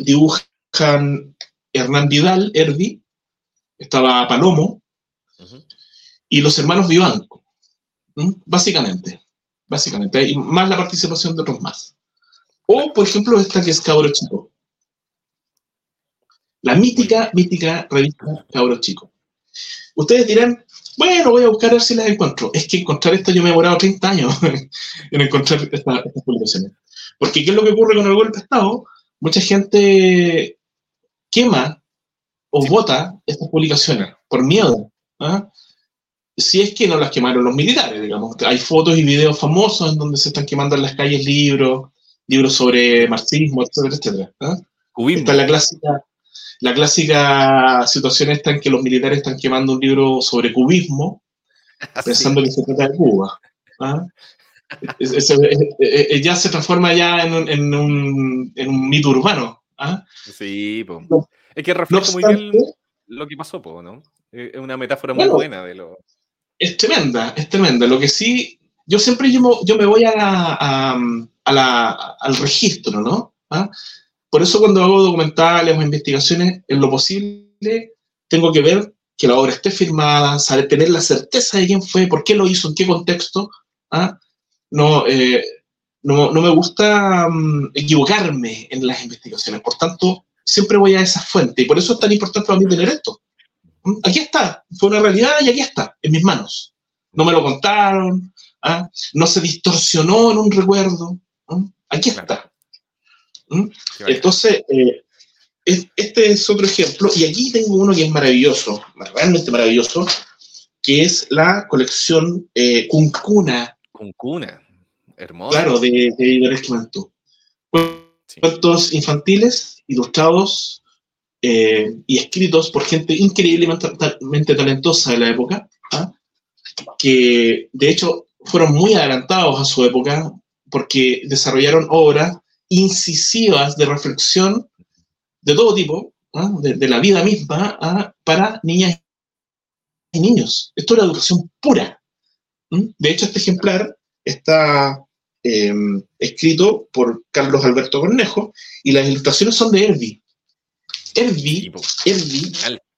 dibujan Hernán Vidal, Erdi, estaba Palomo, y los hermanos Vivanco, básicamente, básicamente, y más la participación de otros más. O, por ejemplo, esta que es Cabro Chico. La mítica, mítica revista Cabros Chicos. Ustedes dirán, bueno, voy a buscar a ver si las encuentro. Es que encontrar esto yo me he demorado 30 años [laughs] en encontrar estas publicaciones. Porque ¿qué es lo que ocurre con el golpe de Estado? Mucha gente quema o vota estas publicaciones por miedo. ¿ah? Si es que no las quemaron los militares, digamos. Hay fotos y videos famosos en donde se están quemando en las calles libros, libros sobre marxismo, etcétera, etcétera. ¿ah? Esta es la clásica, la clásica situación esta en que los militares están quemando un libro sobre cubismo, [laughs] pensando que se trata de Cuba. ¿ah? ya se transforma ya en un, en un, en un mito urbano. ¿ah? Sí, es que refleja muy bien lo que pasó, ¿no? Es una metáfora muy buena de lo... Es tremenda, es tremenda. Lo que sí, yo siempre yo, yo me voy a a, a la, al registro, ¿no? ¿Ah? Por eso cuando hago documentales o investigaciones, en lo posible, tengo que ver que la obra esté firmada, saber, tener la certeza de quién fue, por qué lo hizo, en qué contexto. ¿ah? No, eh, no, no, me gusta mm, equivocarme en las investigaciones, por tanto, siempre voy a esa fuente, y por eso es tan importante para mí tener esto. ¿Mm? Aquí está, fue una realidad y aquí está, en mis manos. No me lo contaron, ¿ah? no se distorsionó en un recuerdo, aquí está. ¿Mm? Entonces, eh, este es otro ejemplo, y aquí tengo uno que es maravilloso, realmente maravilloso, que es la colección eh, Cuncuna. Cuncuna, hermoso. Claro, de, de Cuentos infantiles, ilustrados eh, y escritos por gente increíblemente talentosa de la época, ¿ah? que de hecho fueron muy adelantados a su época porque desarrollaron obras incisivas de reflexión de todo tipo, de, la vida misma, para niñas y niños. Esto es la educación pura. De hecho, este ejemplar está em, escrito por Carlos Alberto Cornejo y las ilustraciones son de Erdi. Erdi,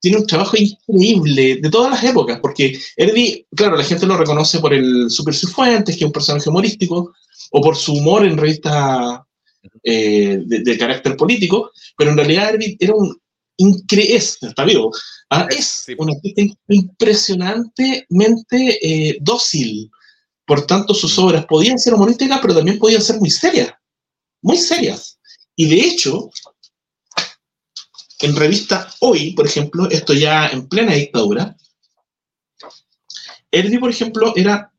tiene un trabajo increíble de todas las épocas, porque Erdi, claro, la gente lo reconoce por el Super Cifuentes, que es un personaje humorístico, o por su humor en revistas eh, de, carácter político, pero en realidad era un es, está vivo, ¿ah? es un artista impresionantemente eh, dócil. Por tanto, sus mm. obras podían ser humorísticas, pero también podían ser muy serias, muy serias. Y de hecho, en revista Hoy, por ejemplo, esto ya en plena dictadura, Erdi, por ejemplo, era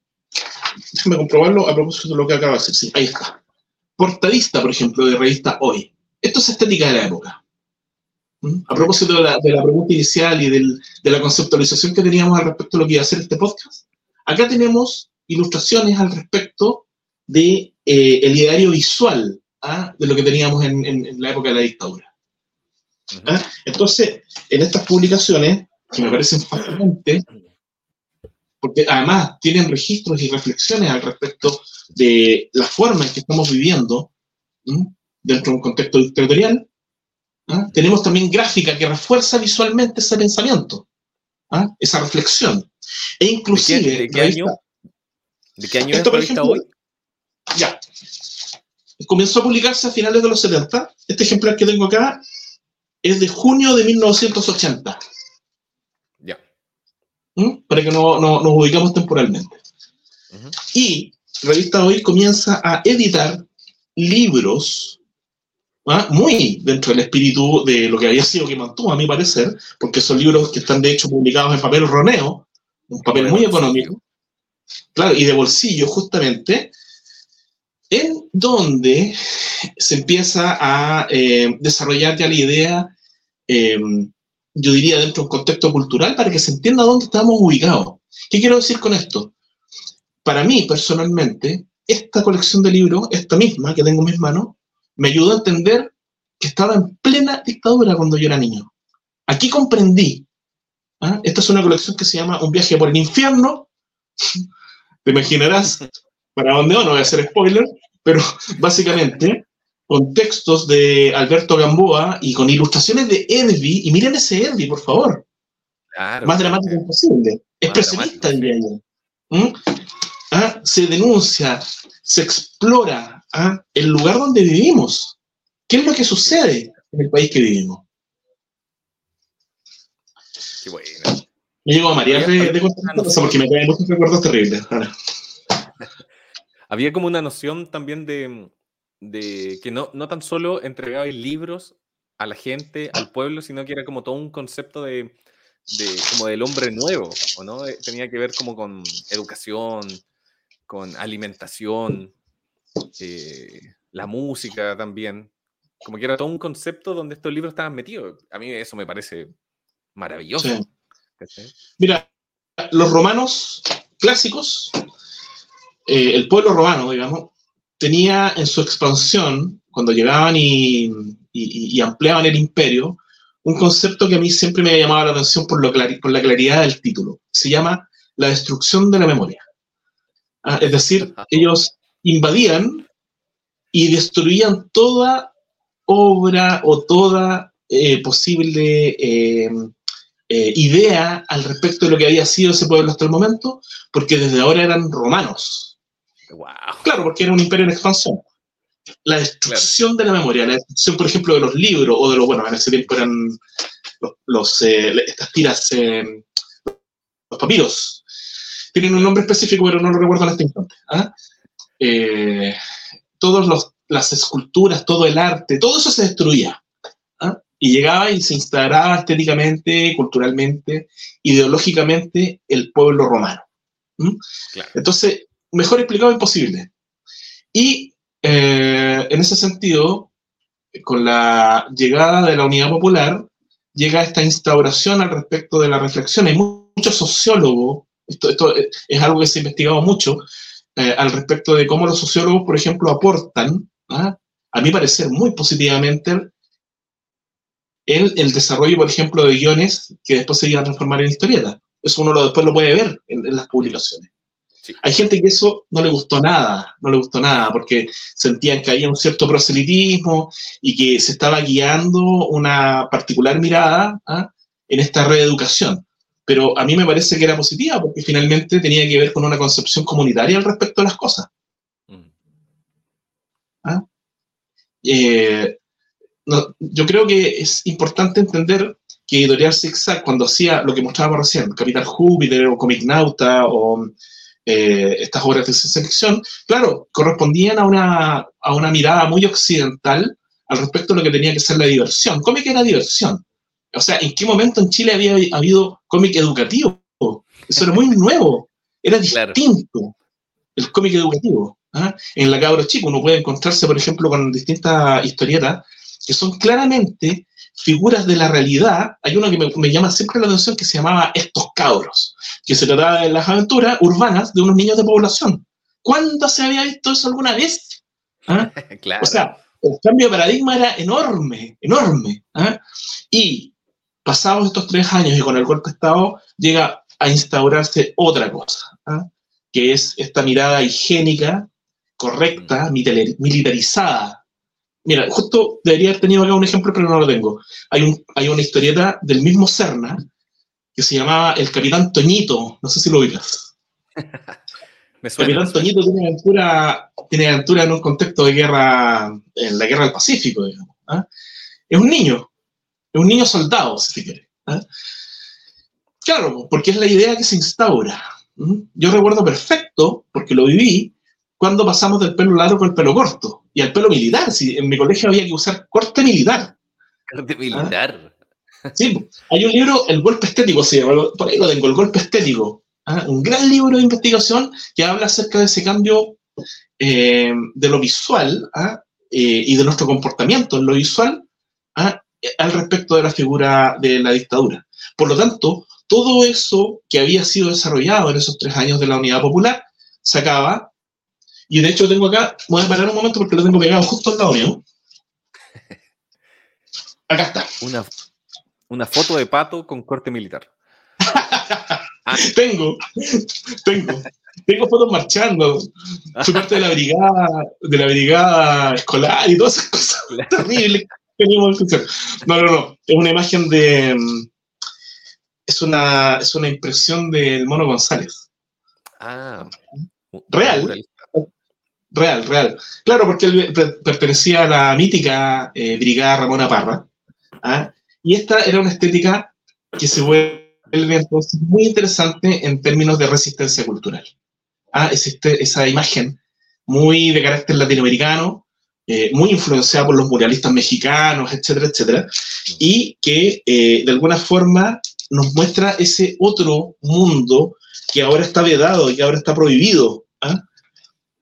déjame comprobarlo a propósito de lo que acaba de decir. Sí, ahí está. Portadista, por ejemplo, de revista Hoy. Esto es estética de la época. ¿Mm? A propósito de la, pregunta inicial y de la conceptualización que teníamos al respecto de lo que iba a hacer este podcast, acá tenemos ilustraciones al respecto de eh, ideario visual ¿ah? de lo que teníamos en, la época de la dictadura. ¿Ah? Entonces, en estas publicaciones, que me parecen fascinantes, porque además tienen registros y reflexiones al respecto de la forma en que estamos viviendo dentro de un contexto dictatorial. ¿ah? Tenemos también gráfica que refuerza visualmente ese pensamiento, ¿ah? esa reflexión. E inclusive... ¿De qué, año, ¿De qué año esto, es hoy? Ya. Comenzó a publicarse a finales de los 70. Este ejemplar que tengo acá es de junio de 1980. para que no, nos ubicamos temporalmente. Y Revista Hoy comienza a editar libros ¿ah? muy dentro del espíritu de lo que había sido que mantuvo, a mi parecer, porque son libros que están de hecho publicados en papel roneo, un papel muy económico, claro, y de bolsillo justamente, en donde se empieza a eh, desarrollar ya la idea eh, yo diría, dentro de un contexto cultural para que se entienda dónde estamos ubicados. ¿Qué quiero decir con esto? Para mí, personalmente, esta colección de libros, esta misma que tengo en mis manos, me ayudó a entender que estaba en plena dictadura cuando yo era niño. Aquí comprendí. ¿ah? Esta es una colección que se llama Un viaje por el infierno. [laughs] Te imaginarás para dónde va, no voy a hacer spoiler, pero [laughs] básicamente con textos de Alberto Gamboa y con ilustraciones de Edvi. Y miren ese Edvi, por favor. Más dramático imposible. Expresionista, diría yo. ¿Mm? ¿Ah? Se denuncia, se explora ¿ah? el lugar donde vivimos. ¿Qué es lo que sucede en el país que vivimos? Qué bueno. Me llegó a María de, de porque me trae muchos recuerdos terribles. [laughs] Había como una noción también de, de que no, no tan solo entregaba libros a la gente, al pueblo, sino que era como todo un concepto de, de como del hombre nuevo, ¿o no? Eh, tenía que ver como con educación, con alimentación, eh, la música también. Como que era todo un concepto donde estos libros estaban metidos. A mí eso me parece maravilloso. Mira, los romanos clásicos, eh, el pueblo romano, digamos, tenía en su expansión, cuando llegaban y, ampliaban el imperio, un concepto que a mí siempre me ha llamado la atención por, lo por la claridad del título. Se llama la destrucción de la memoria. Ah, es decir, ellos invadían y destruían toda obra o toda eh, posible eh, eh, idea al respecto de lo que había sido ese pueblo hasta el momento, porque desde ahora eran romanos. Claro, porque era un imperio en expansión. La destrucción de la memoria, la destrucción, por ejemplo, de los libros o de los, bueno, en ese tiempo eran los, estas tiras, los papiros. Tienen un nombre específico, pero no lo recuerdo en este instante. ¿ah? todas las esculturas, todo el arte, todo eso se destruía. ¿ah? Y llegaba y se instauraba estéticamente, culturalmente, ideológicamente el pueblo romano. Entonces, mejor explicado imposible. Y eh, en ese sentido, con la llegada de la unidad popular, llega esta instauración al respecto de la reflexión. Hay muchos sociólogos, esto, esto es algo que se ha investigado mucho, eh, al respecto de cómo los sociólogos, por ejemplo, aportan, ¿ah? a mi parecer, muy positivamente en el desarrollo, por ejemplo, de guiones que después se iban a transformar en historietas. Eso uno lo, después lo puede ver en, las publicaciones. Hay gente que eso no le gustó nada, no le gustó nada, porque sentían que había un cierto proselitismo y que se estaba guiando una particular mirada ¿ah? en esta reeducación pero a mí me parece que era positiva porque finalmente tenía que ver con una concepción comunitaria al respecto de las cosas. Mm. ¿Ah? Eh, yo creo que es importante entender que Editorial Zigzag, cuando hacía lo que mostrábamos recién, Capital Júpiter o Comic Nauta o eh, estas obras de ciencia ficción, claro, correspondían a una, a una mirada muy occidental al respecto de lo que tenía que ser la diversión. Cómic era diversión. O sea, ¿en qué momento en Chile había habido cómic educativo? Eso era muy [laughs] nuevo, era distinto el cómic educativo. ¿ah? En la cabro chico uno puede encontrarse, por ejemplo, con distintas historietas que son claramente figuras de la realidad. Hay uno que me, llama siempre la atención que se llamaba Estos cabros, que se trataba de las aventuras urbanas de unos niños de población. ¿Cuándo se había visto eso alguna vez? ¿Ah? [laughs] O sea, el cambio de paradigma era enorme, enorme. ¿ah? Y pasados estos tres años y con el golpe de Estado, llega a instaurarse otra cosa, ¿ah? que es esta mirada higiénica, correcta, mm. militarizada. Mira, justo debería haber tenido acá un ejemplo, pero no lo tengo. Hay, un, hay una historieta del mismo Cerna que se llamaba El Capitán Toñito, no sé si lo oigas. [laughs] El Capitán Toñito tiene aventura, tiene aventura en un contexto de guerra, en la guerra del Pacífico, digamos. ¿ah? Es un niño, es un niño soldado, si se quiere. ¿ah? Claro, porque es la idea que se instaura. Yo recuerdo perfecto, porque lo viví, cuando pasamos del pelo largo al pelo corto y al pelo militar. Si en mi colegio había que usar corte militar. Corte militar. Sí, hay un libro, El golpe estético, se por ahí lo tengo, El golpe estético. ¿ah? Un gran libro de investigación que habla acerca de ese cambio eh, de lo visual ¿ah? eh, y de nuestro comportamiento en lo visual al respecto de la figura de la dictadura. Por lo tanto, todo eso que había sido desarrollado en esos tres años de la Unidad Popular se acaba. Y de hecho tengo acá, voy a parar un momento porque lo tengo pegado justo al lado mío. Acá está. Una, una foto de pato con corte militar. [laughs] tengo, tengo. Tengo fotos marchando. Soy parte de la brigada, de la brigada escolar y todas esas cosas [laughs] terribles. No, no, no. Es una imagen de. Es una, es una impresión del Mono González. Ah. Real. Real, real. Claro, porque él pertenecía a la mítica eh, Brigada Ramona Parra. ¿ah? Y esta era una estética que se vuelve muy interesante en términos de resistencia cultural. Ah, existe esa imagen muy de carácter latinoamericano, eh, muy influenciada por los muralistas mexicanos, etcétera, etcétera, y que eh, de alguna forma nos muestra ese otro mundo que ahora está vedado y que ahora está prohibido. ¿ah?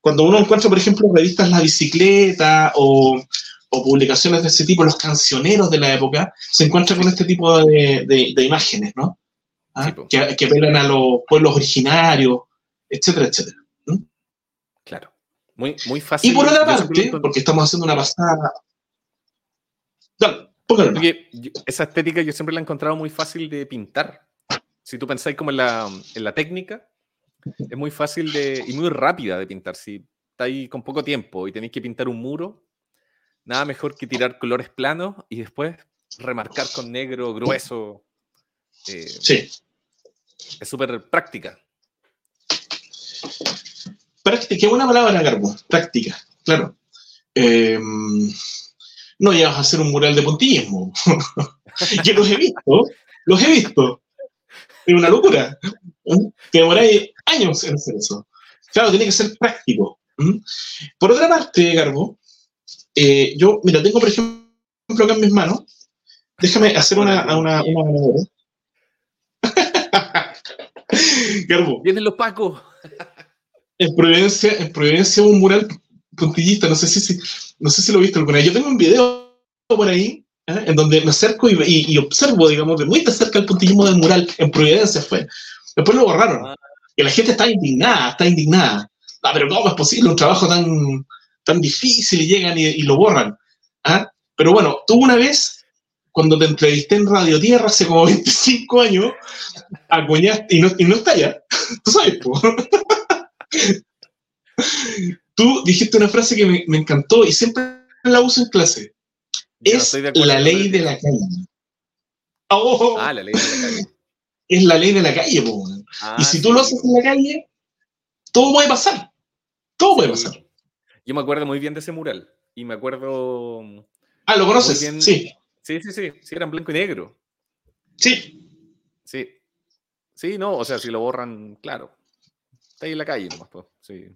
Cuando uno encuentra, por ejemplo, revistas La Bicicleta o, publicaciones de ese tipo, los cancioneros de la época, se encuentra con este tipo de, imágenes, ¿no? ¿Ah? que, que, apelan a los pueblos originarios, etcétera, etcétera. Muy, muy fácil. Y por otra parte, porque estamos haciendo una pasada. Dale, esa estética yo siempre la he encontrado muy fácil de pintar. Si tú pensáis como en la, en la técnica, es muy fácil de, y muy rápida de pintar. Si estáis con poco tiempo y tenéis que pintar un muro, nada mejor que tirar colores planos y después remarcar con negro grueso. Eh, sí. Es súper práctica. Práctica, qué buena palabra, Garbo. Práctica, claro. Em, no llevas a hacer un mural de puntillismo. [laughs] Yo los he visto, los he visto. Es una locura. Que demoráis años en hacer eso. Claro, tiene que ser práctico. Por otra parte, Garbo, eh, yo, mira, tengo por ejemplo acá en mis manos. Déjame hacer una, una, una [laughs] Garbo. Vienen los pacos. En Providencia, en Providencia un mural puntillista, no sé si, no sé si lo viste alguna vez. Yo tengo un video por ahí ¿eh? en donde me acerco y, observo, digamos, de muy de cerca el puntillismo del mural. En Providencia fue. Después lo borraron. Ah. Y la gente está indignada, está indignada. Ah, pero ¿cómo es posible un trabajo tan, tan difícil y llegan y, lo borran? ¿Ah? Pero bueno, tú una vez, cuando te entrevisté en Radio Tierra hace como [laughs] 25 años, acuñaste, y no, y no está ya, [laughs] tú sabes, tú dijiste una frase que me, me encantó y siempre la uso en clase [laughs] es la ley de la calle. Oh. ah, la ley de la calle. Es la ley de la calle, ah, Y si tú lo haces en la calle, todo puede pasar. Todo puede pasar. Yo me acuerdo muy bien de ese mural. Y me acuerdo. Ah, ¿lo conoces? Sí. Sí, sí, sí. Sí, era en blanco y negro. Sí. Sí. Sí, no, o sea, si lo borran, claro. Está ahí en la calle nomás, pues. Sí.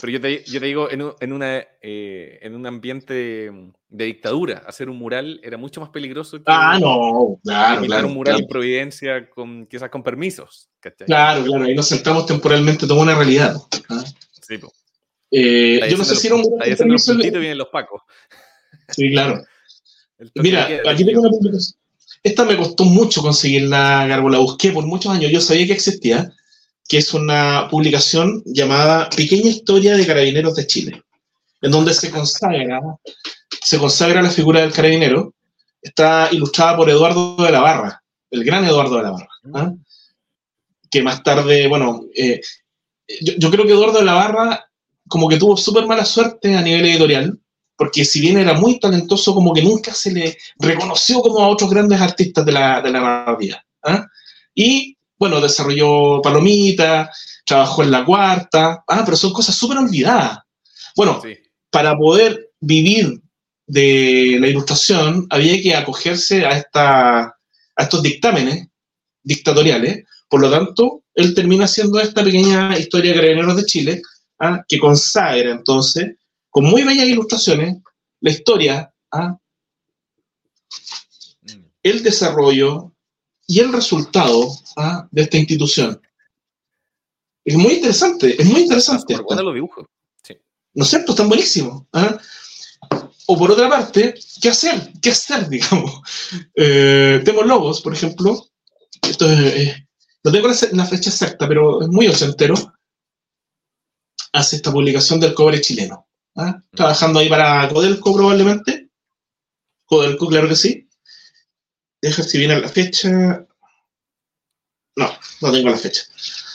Pero yo te, yo te digo, en un, en, una, eh, en un ambiente de, dictadura, hacer un mural era mucho más peligroso que, ah, no, claro, claro, un mural en Providencia con, quizás con permisos. Claro, claro, ahí nos sentamos temporalmente toda una realidad. ¿ah? Sí, eh, yo no sé si era un mural. Ahí permiso, vienen los pacos. Sí, claro. [laughs] Mira, aquí tengo una publicación. Esta me costó mucho conseguirla, Garbo, la busqué por muchos años, yo sabía que existía, que es una publicación llamada Pequeña Historia de Carabineros de Chile, en donde se consagra, se consagra la figura del carabinero. Está ilustrada por Eduardo de la Barra, el gran Eduardo de la Barra, ¿ah? que más tarde, bueno, eh, yo, creo que Eduardo de la Barra como que tuvo súper mala suerte a nivel editorial, porque si bien era muy talentoso, como que nunca se le reconoció como a otros grandes artistas de la, de la ¿ah? Y bueno, desarrolló Palomita, trabajó en la cuarta, ah, pero son cosas súper olvidadas. Bueno, para poder vivir de la ilustración había que acogerse a, esta, a estos dictámenes dictatoriales, por lo tanto, él termina haciendo esta pequeña historia de Carabineros de Chile, ah, que consagra entonces, con muy bellas ilustraciones, la historia, ah, mm. el desarrollo, y el resultado ¿ah? de esta institución. Es muy interesante, es muy interesante. Por los dibujos. Sí. ¿No es cierto? Están buenísimos. ¿ah? O por otra parte, ¿qué hacer? ¿Qué hacer, [laughs] digamos? Eh, tengo logos, por ejemplo. Esto es, no tengo la, fecha exacta, pero es muy ochentero. Hace esta publicación del cobre chileno. ¿ah? Mm. Trabajando ahí para Codelco, probablemente. Codelco, claro que sí. Deja si viene la fecha. No, no tengo la fecha.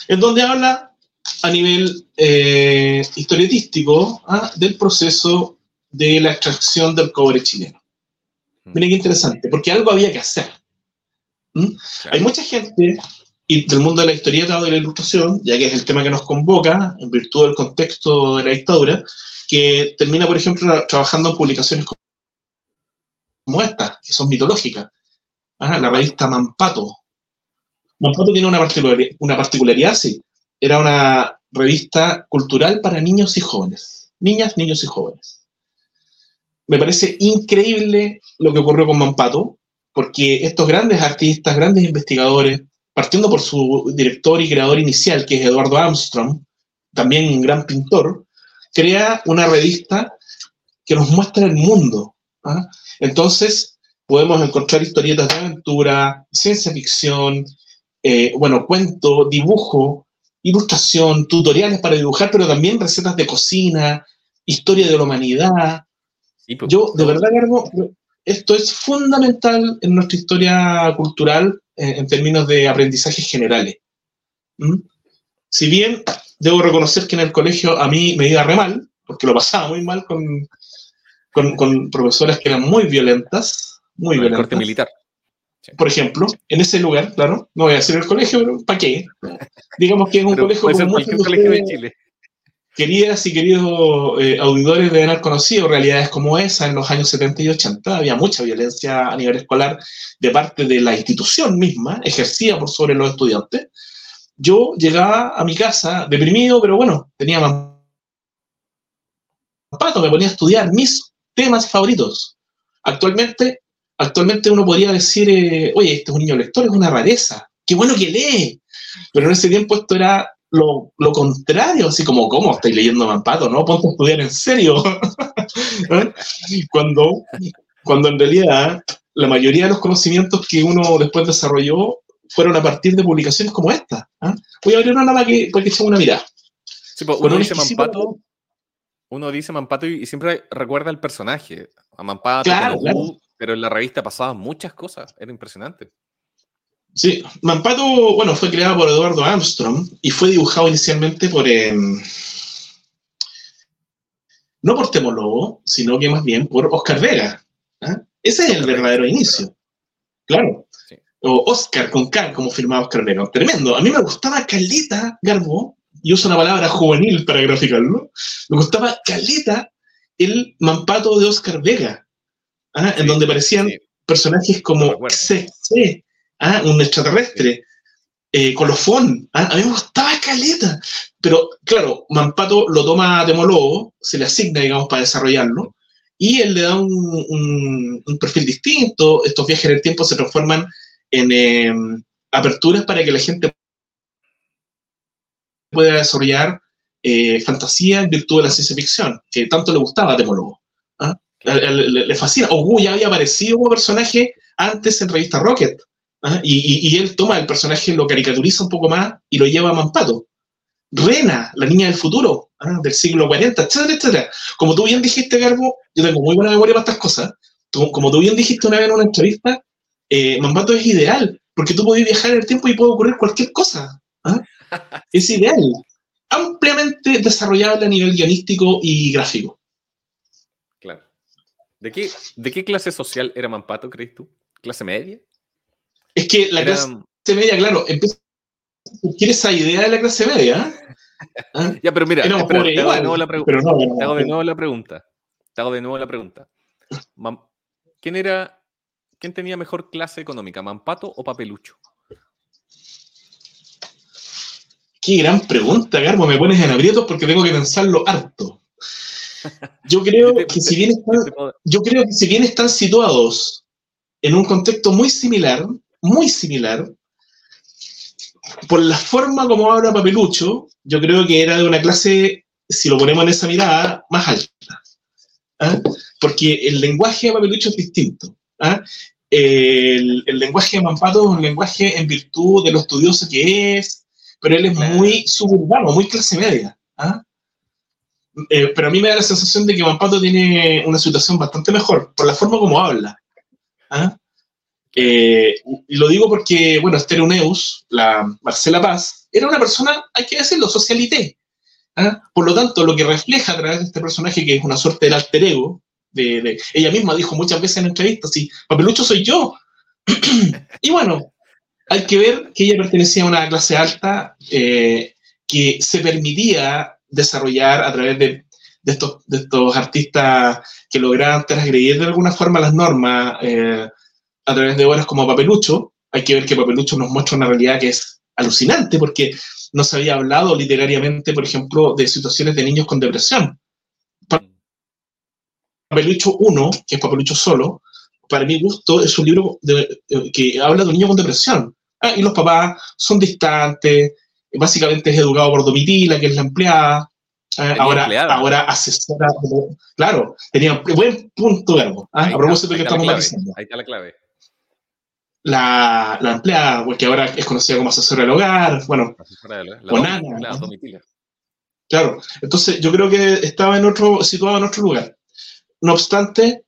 En donde habla a nivel eh, historietístico ¿ah? del proceso de la extracción del cobre chileno. Mm. Miren qué interesante, porque algo había que hacer. Hay mucha gente y del mundo de la historieta o de la ilustración, ya que es el tema que nos convoca, en virtud del contexto de la dictadura, que termina, por ejemplo, trabajando en publicaciones como estas, que son mitológicas, la revista Mampato, Mampato tiene una particularidad, una particularidad, sí. Era una revista cultural para niños y jóvenes. Niñas, niños y jóvenes. Me parece increíble lo que ocurrió con Mampato, porque estos grandes artistas, grandes investigadores, partiendo por su director y creador inicial, que es Eduardo Armstrong, también un gran pintor, crea una revista que nos muestra el mundo. ¿ah? Entonces, podemos encontrar historietas de aventura, ciencia ficción, eh, bueno, cuento, dibujo, ilustración, tutoriales para dibujar, pero también recetas de cocina, historia de la humanidad. Pues, Yo, de verdad, Cargo, esto es fundamental en nuestra historia cultural eh, en términos de aprendizajes generales. ¿Mm? Si bien debo reconocer que en el colegio a mí me iba re mal, porque lo pasaba muy mal con, con, profesoras que eran muy violentas, muy violentas. corte militar. Por ejemplo, en ese lugar, claro, no voy a decir el colegio, pero ¿para qué? Digamos que es un colegio como colegio de Chile. Queridas y queridos eh, auditores deben haber conocido realidades como esa en los años 70 y 80. Había mucha violencia a nivel escolar de parte de la institución misma, ejercida por sobre los estudiantes. Yo llegaba a mi casa deprimido, pero bueno, tenía más pato, me ponía a estudiar mis temas favoritos. Actualmente, actualmente uno podría decir, eh, oye, este es un niño lector, es una rareza, qué bueno que lee. Pero en ese tiempo esto era lo, contrario, así como, ¿cómo estáis leyendo Mampato? No, ponte a estudiar en serio. [laughs] Cuando, cuando en realidad la mayoría de los conocimientos que uno después desarrolló fueron a partir de publicaciones como esta. ¿eh? Voy a abrir una para que, para que una mirada. Pues, uno, dice Mampato, uno dice Mampato y, siempre recuerda al personaje. A Mampato, pero en la revista pasaban muchas cosas, era impresionante. Sí, Mampato, bueno, fue creado por Eduardo Armstrong y fue dibujado inicialmente por. Em, no por Temolobo, sino que más bien por Oscar Vega. ¿ah? Ese es el verdadero inicio. Claro. O Oscar con K, como firmaba Oscar Vega. Tremendo. A mí me gustaba Calita Garbo, y uso una palabra juvenil para graficarlo. Me gustaba Calita el Mampato de Oscar Vega, ¿ah? en donde aparecían personajes como CC ¿ah? un extraterrestre, eh, colofón, ¿ah? a mí me gustaba Caleta, pero claro, Mampato lo toma de Molobo, se le asigna, digamos, para desarrollarlo, y él le da un, perfil distinto, estos viajes en el tiempo se transforman en em, aperturas para que la gente pueda desarrollar eh, fantasía en virtud de la ciencia ficción, que tanto le gustaba a Demólogo. ¿Ah? Le, fascina. O ya había aparecido como personaje antes en revista Rocket. Y, él toma el personaje, lo caricaturiza un poco más y lo lleva a Mampato. Rena, la niña del futuro, del siglo 40, etcétera, etcétera. Como tú bien dijiste, Garbo, yo tengo muy buena memoria para estas cosas. como tú bien dijiste una vez en una entrevista, eh, Mampato es ideal, porque tú puedes viajar en el tiempo y puede ocurrir cualquier cosa. ¿ah? [laughs] es ideal. Ampliamente desarrollable a nivel guionístico y gráfico. ¿De qué, ¿De qué clase social era Mampato, crees tú? ¿Clase media? Es que la clase media, claro, empieza a esa idea de la clase media. [laughs] ¿Ah? Ya, pero mira, te, hago de nuevo la pregunta. te hago de nuevo la pregunta. Te hago de nuevo la pregunta. ¿Quién era, quién tenía mejor clase económica, Mampato o Papelucho? Qué gran pregunta, Garbo. Me pones en aprietos porque tengo que pensarlo harto. Yo creo que si bien [laughs] yo creo que si bien están situados en un contexto muy similar, muy similar. Por la forma como habla Papelucho, yo creo que era de una clase, si lo ponemos en esa mirada, más alta. ¿ah? Porque el lenguaje de Papelucho es distinto. ¿ah? El, lenguaje de Mampato es un lenguaje en virtud de lo estudioso que es, pero él es muy suburbano, muy clase media. ¿ah? Eh, pero a mí me da la sensación de que Mampato tiene una situación bastante mejor, por la forma como habla. ¿ah? Eh, y lo digo porque, bueno, Esther Uneus, la Marcela Paz, era una persona, hay que decirlo, socialité. ¿ah? Por lo tanto, lo que refleja a través de este personaje, que es una suerte del alter ego, de, ella misma dijo muchas veces en entrevistas, sí, Papelucho soy yo. [clears throat] y bueno, hay que ver que ella pertenecía a una clase alta eh, que se permitía desarrollar a través de, estos, de estos artistas que lograban transgredir de alguna forma las normas. Eh, a través de obras como Papelucho, hay que ver que Papelucho nos muestra una realidad que es alucinante, porque no se había hablado literariamente, por ejemplo, de situaciones de niños con depresión. Papelucho 1, que es Papelucho solo, para mi gusto es un libro eh, que habla de un niño con depresión. Ah, y los papás son distantes, básicamente es educado por Domitila, que es la empleada. Ah, ahora, ahora asesora, claro, tenía buen punto verbo. ¿ah? a propósito de que estamos matizando. Ahí está la clave. La, la, empleada, porque ahora es conocida como asesora del hogar, bueno, con Ana. Claro, entonces yo creo que estaba en otro, situado en otro lugar. No obstante,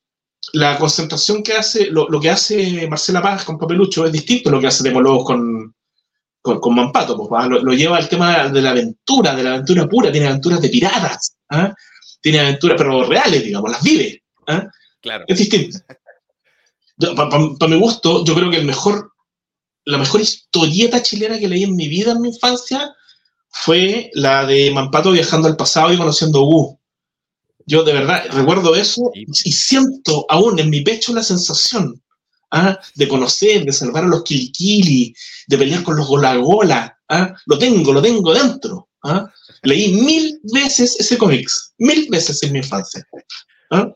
la concentración que hace, lo, que hace Marcela Paz con Papelucho es distinto a lo que hace Demologos con, con, con Mampato. Pues, lo, lleva al tema de la aventura, de la aventura pura, tiene aventuras de piratas, ¿ah? tiene aventuras, pero reales, digamos, las vive. ¿ah? Claro. Es distinto. Para mi gusto, yo creo que el mejor, la mejor historieta chilena que leí en mi vida, en mi infancia, fue la de Mampato viajando al pasado y conociendo a Wu. Yo de verdad recuerdo eso y siento aún en mi pecho la sensación ¿ah? de conocer, de salvar a los Kilikili, de pelear con los Golagola. ¿ah? Lo tengo, lo tengo dentro. ¿ah? Leí mil veces ese cómics, mil veces en mi infancia. ¿ah?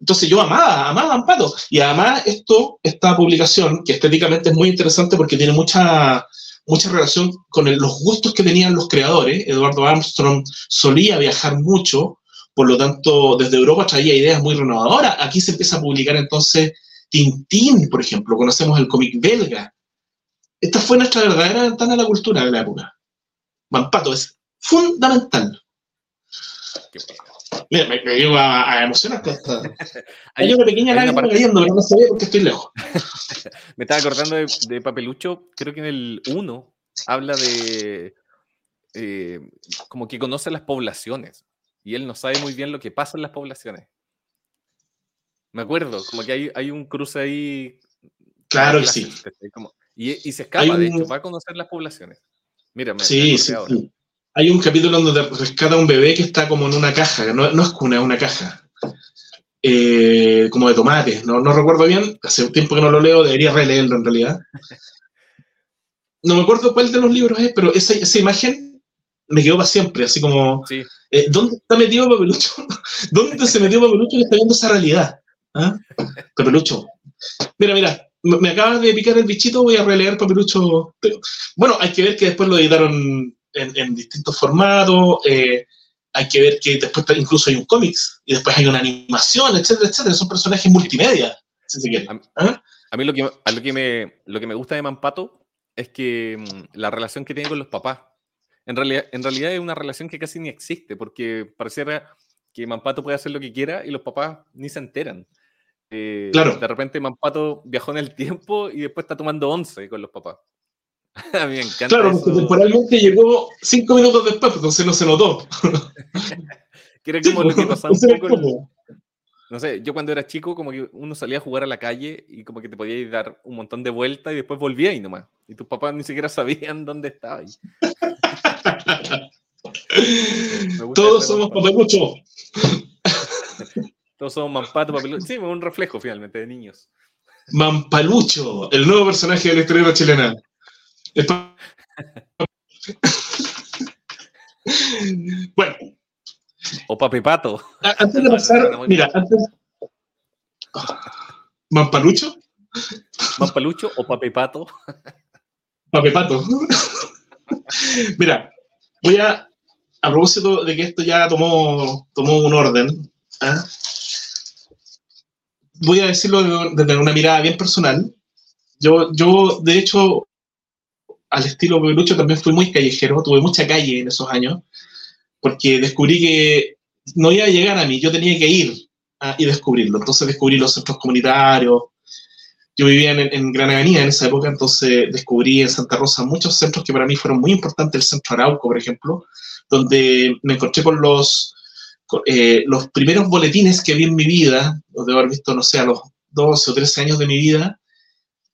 Entonces yo amaba, amaba Amparo. Y además esto, esta publicación, que estéticamente es muy interesante porque tiene mucha, mucha relación con los gustos que tenían los creadores. Eduardo Armstrong solía viajar mucho, por lo tanto, desde Europa traía ideas muy renovadoras. Aquí se empieza a publicar entonces Tintín, por ejemplo, conocemos el cómic belga. Esta fue nuestra verdadera ventana a la cultura de la época. Mampato es fundamental. Mira, me, me llevo a, a emocionar hasta. [laughs] Hay una pequeña lágrima cayendo, pero no sabía porque estoy lejos. [laughs] me estaba acordando de, de, Papelucho, creo que en el 1 habla de. Eh, como que conoce las poblaciones y él no sabe muy bien lo que pasa en las poblaciones. Me acuerdo, como que hay, hay un cruce ahí. Claro que sí. y, y, se escapa, de hecho, va a conocer las poblaciones. Mira, me, sí, sí, Hay un capítulo donde rescata un bebé que está como en una caja, no, no es cuna, es una caja. Eh, como de tomates, no, no recuerdo bien, hace un tiempo que no lo leo, debería releerlo en realidad. No me acuerdo cuál de los libros es, pero esa, esa imagen me quedó para siempre, así como, eh, ¿dónde está metido Papelucho? [laughs] ¿Dónde se metió Papelucho que está viendo esa realidad? ¿Ah? Papelucho. Mira, mira, me acaba de picar el bichito, voy a releer Papelucho. bueno, hay que ver que después lo editaron en, distintos formatos, eh, hay que ver que después incluso hay un cómics, y después hay una animación, etcétera, etcétera. Son personajes multimedia, si se quiere. ¿Ah? A, mí lo que, lo, que me, lo que me gusta de Mampato es que mm, la relación que tiene con los papás en realidad, en realidad es una relación que casi ni existe, porque pareciera que Mampato puede hacer lo que quiera y los papás ni se enteran. Eh, claro. De repente Mampato viajó en el tiempo y después está tomando once con los papás. [laughs] A mí me encanta. Claro, porque temporalmente llegó cinco minutos después, entonces no se notó. [laughs] que como lo que pasaba un poco. No sé, yo cuando era chico, como que uno salía a jugar a la calle y como que te podías dar un montón de vueltas y después volvía y nomás. Y tus papás ni siquiera sabían dónde estabas. [laughs] Todos somos papelucho. Todos somos Mampato, papelucho. Sí, un reflejo finalmente de niños. Mampalucho, el nuevo personaje de la historia chilena. [laughs] bueno. O Papepato. Antes de pasar, mira, antes. ¿Mampalucho? ¿Mampalucho o Papepato? Papepato. Mira, voy a, a propósito de que esto ya tomó, tomó un orden, ¿ah? Voy a decirlo desde una mirada bien personal. Yo, yo, de hecho, al estilo Pelucho también fui muy callejero, tuve mucha calle en esos años, porque descubrí que no iba a llegar a mí, yo tenía que ir ¿ah? y descubrirlo. Entonces descubrí los centros comunitarios, yo vivía en, Gran Avenida en esa época, entonces descubrí en Santa Rosa muchos centros que para mí fueron muy importantes, el Centro Arauco, por ejemplo, donde me encontré con los, eh, los primeros boletines que vi en mi vida, los de haber visto, no sé, a los 12 o 13 años de mi vida,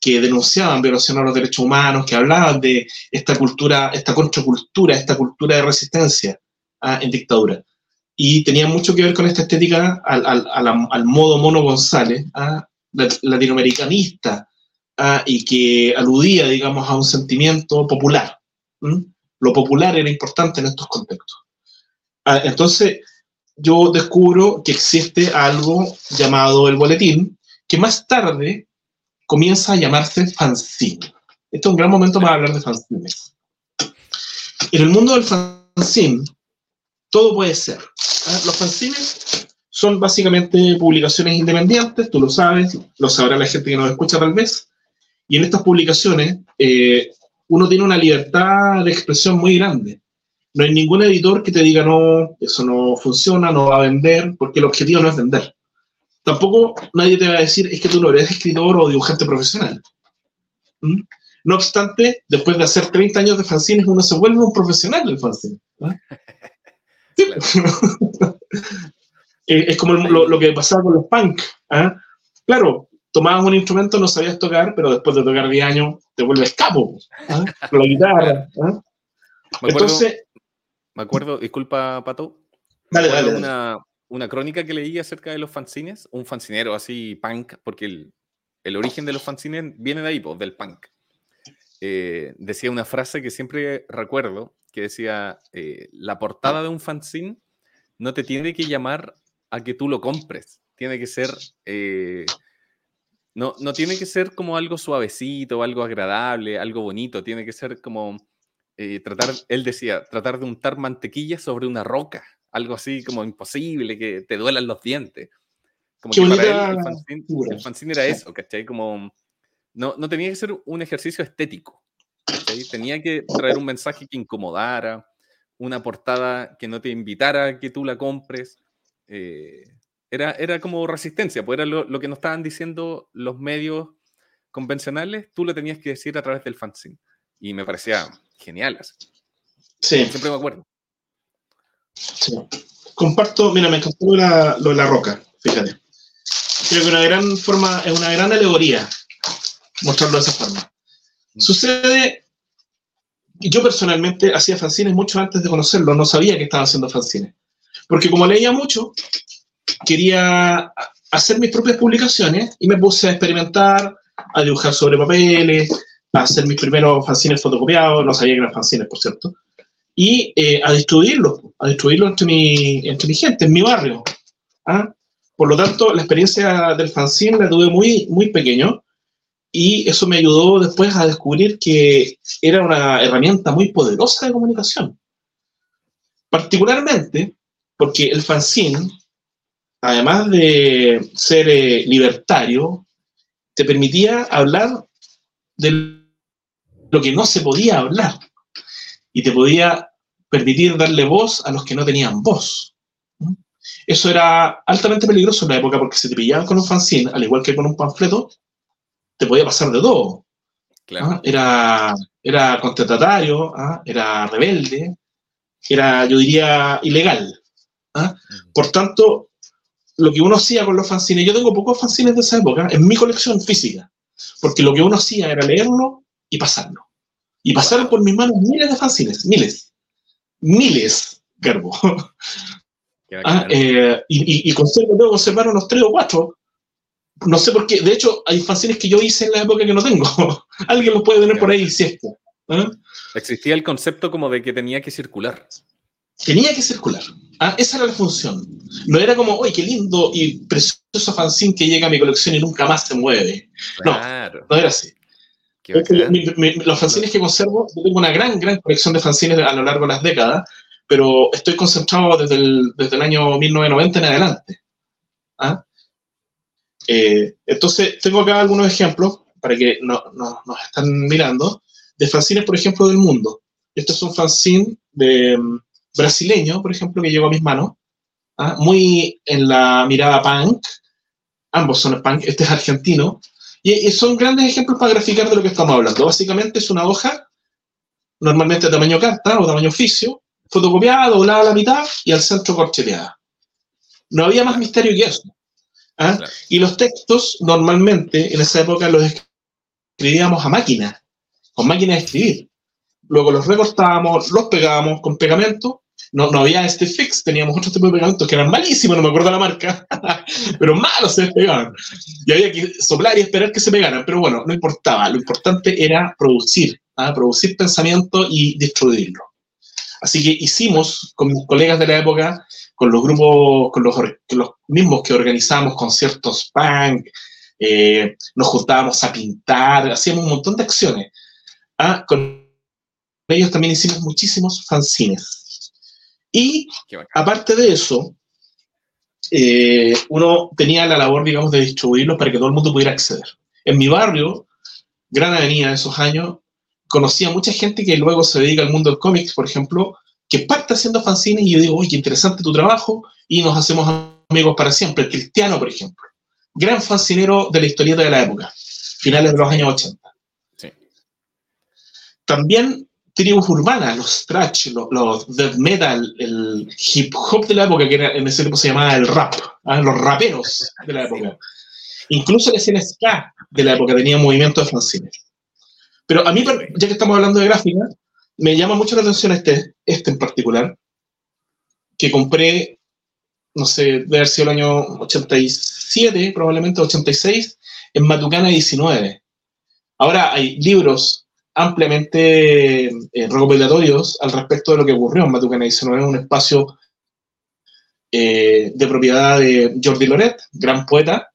que denunciaban violación a los derechos humanos, que hablaban de esta cultura, esta contracultura, esta cultura de resistencia ah, en dictadura. Y tenía mucho que ver con esta estética al, al, al, modo Mono González, ¿ah? latinoamericanista, ah, y que aludía, digamos, a un sentimiento popular. Lo popular era importante en estos contextos. Ah, entonces, yo descubro que existe algo llamado el boletín, que más tarde comienza a llamarse fanzine. Este es un gran momento para hablar de fanzines. En el mundo del fanzine, todo puede ser. ¿ah? Los fanzines son básicamente publicaciones independientes, tú lo sabes, lo sabrá la gente que nos escucha tal vez, y en estas publicaciones eh, uno tiene una libertad de expresión muy grande. No hay ningún editor que te diga, no, eso no funciona, no va a vender, porque el objetivo no es vender. Tampoco nadie te va a decir, es que tú no eres escritor o dibujante profesional. ¿Mm? No obstante, después de hacer 30 años de fanzines, uno se vuelve un profesional del fanzine. [laughs] [laughs] es como lo, que pasaba con los punk. ¿ah? Claro, tomabas un instrumento, no sabías tocar, pero después de tocar 10 años te vuelves capo. ¿ah? Con la guitarra. ¿ah? Entonces, me acuerdo, disculpa, Pato. Dale, dale, una, una, crónica que leí acerca de los fanzines, un fancinero así punk, porque el, el origen de los fanzines viene de ahí, pues, del punk. Eh, decía una frase que siempre recuerdo, que decía, eh, la portada de un fanzine no te tiene que llamar a que tú lo compres, tiene que ser, eh, no, no tiene que ser como algo suavecito, algo agradable, algo bonito, tiene que ser como eh, tratar, él decía, tratar de untar mantequilla sobre una roca, algo así como imposible, que te duelan los dientes. Como que para él el fanzine, era eso, ¿cachai? Como, no, no tenía que ser un ejercicio estético, Tenía que traer un mensaje que incomodara, una portada que no te invitara a que tú la compres. Eh, era, era como resistencia, pues era lo, lo, que nos estaban diciendo los medios convencionales, tú lo tenías que decir a través del fanzine. Y me parecía genial. Sí. Siempre me acuerdo. Sí. Comparto, mira, me encantó lo de, la, roca, fíjate. Creo que una gran forma, es una gran alegoría mostrarlo de esa forma. Mm. Sucede, yo personalmente hacía fanzines mucho antes de conocerlo, no sabía que estaba haciendo fanzines. Porque como leía mucho, quería hacer mis propias publicaciones y me puse a experimentar, a dibujar sobre papeles, a hacer mis primeros fanzines fotocopiados, no sabía que eran fanzines, por cierto, y eh, a distribuirlos, a distribuirlos entre mi, entre mi gente, en mi barrio. ¿ah? Por lo tanto, la experiencia del fanzine la tuve muy, muy pequeño y eso me ayudó después a descubrir que era una herramienta muy poderosa de comunicación. Particularmente porque el fanzine, además de ser eh, libertario, te permitía hablar del lo que no se podía hablar y te podía permitir darle voz a los que no tenían voz. Eso era altamente peligroso en la época porque si te pillaban con un fanzine, al igual que con un panfleto, te podía pasar de todo. ¿Ah? Era, era contestatario, ¿ah? era rebelde, era, yo diría, ilegal. ¿ah? Por tanto, lo que uno hacía con los fanzines, yo tengo pocos fanzines de esa época en mi colección física, porque lo que uno hacía era leerlo y pasarlo. Y pasaron por mis manos miles de fanzines, miles, miles, Garbo. [laughs] Ah, eh, y, y, conservo, tengo conservar unos tres o cuatro. No sé por qué. De hecho, hay fanzines que yo hice en la época que no tengo. [laughs] Alguien los puede tener por ahí si es ¿ah? Existía el concepto como de que tenía que circular. Tenía que circular. Ah, esa era la función. No era como, uy, qué lindo y precioso fanzine que llega a mi colección y nunca más se mueve. No, no era así los fanzines que conservo, yo tengo una gran, gran colección de fanzines a lo largo de las décadas, pero estoy concentrado desde el, desde el año 1990 en adelante. ¿Ah? Eh, entonces, tengo acá algunos ejemplos para que no, nos están mirando, de fanzines, por ejemplo, del mundo. Este es un fanzine de, mm, brasileño, por ejemplo, que llegó a mis manos, ¿ah? muy en la mirada punk, ambos son punk, este es argentino, y, son grandes ejemplos para graficar de lo que estamos hablando. Básicamente es una hoja, normalmente de tamaño carta o tamaño oficio, fotocopiada, doblada a la mitad y al centro corcheteada. No había más misterio que eso. ¿ah? Y los textos, normalmente, en esa época los escribíamos a máquina, con máquina de escribir. Luego los recortábamos, los pegábamos con pegamento no, no había este fix, teníamos otro tipo de pegamentos que eran malísimos, no me acuerdo la marca, [laughs] pero malos se despegaban. Y había que soplar y esperar que se pegaran, pero bueno, no importaba, lo importante era producir, ¿ah? producir pensamiento y distribuirlo. Así que hicimos con mis colegas de la época, con los grupos, con los, mismos que organizábamos conciertos punk, eh, nos juntábamos a pintar, hacíamos un montón de acciones. ¿ah? Con ellos también hicimos muchísimos fanzines. Y aparte de eso, eh, uno tenía la labor, digamos, de distribuirlos para que todo el mundo pudiera acceder. En mi barrio, Gran Avenida, de esos años, conocía mucha gente que luego se dedica al mundo del cómics, por ejemplo, que parte haciendo fanzines y yo digo, oye, qué interesante tu trabajo, y nos hacemos amigos para siempre. El Cristiano, por ejemplo, gran fancinero de la historieta de la época, finales de los años 80. También tribus urbanas, los trash, los, death metal, el hip hop de la época, que en ese tiempo se llamaba el rap, ¿ah? los raperos de la época. Incluso la escena ska de la época tenía movimiento de fanzines. Pero a mí, ya que estamos hablando de gráfica, me llama mucho la atención este, este en particular, que compré, no sé, debe haber sido el año 87, probablemente 86, en Matucana 19. Ahora hay libros ampliamente eh, recopilatorios al respecto de lo que ocurrió en Matucana 19, un espacio eh, de propiedad de Jordi Loret, gran poeta,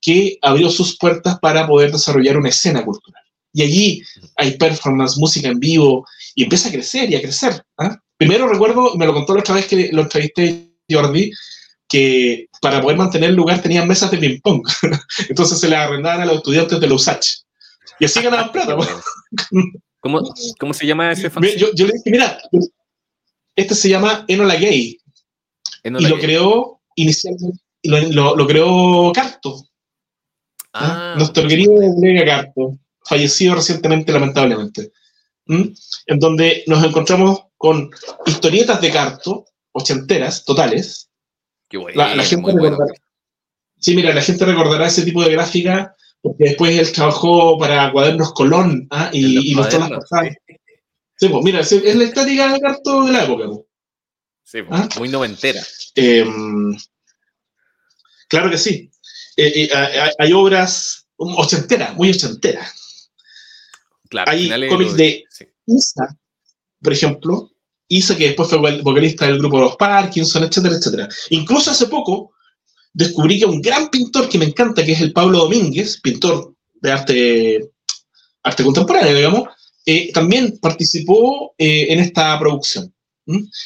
que abrió sus puertas para poder desarrollar una escena cultural. Y allí hay performance, música en vivo, y empieza a crecer y a crecer. ¿ah? Primero recuerdo, me lo contó la otra vez que lo entrevisté Jordi, que para poder mantener el lugar tenían mesas de ping-pong. [laughs] Entonces se le arrendaban a los estudiantes de la USACH. Y así ganaban plata. ¿Cómo, ¿Cómo, se llama ese fan? Yo, yo, le dije, mira, este se llama Enola Gay. y lo creó inicialmente, lo, lo, creó Carto. Ah, Nuestro querido colega Carto, fallecido recientemente, lamentablemente. En donde nos encontramos con historietas de Carto, ochenteras, totales. Qué bueno, la, gente recordará, Sí, mira, la gente recordará ese tipo de gráfica porque después él trabajó para Cuadernos Colón ¿ah? y, y mostró las pasadas. Sí, pues mira, es la estática de carto de la época. Pues. Sí, pues, ¿Ah? muy noventera. Em, claro que sí. Eh, eh, hay, obras ochenteras, muy ochenteras. Claro, hay cómics de, Isa, por ejemplo, Isa que después fue vocalista del grupo Los Parkinson, etcétera, etcétera. Incluso hace poco descubrí que un gran pintor que me encanta, que es el Pablo Domínguez, pintor de arte, arte contemporáneo, digamos, eh, también participó eh, en esta producción.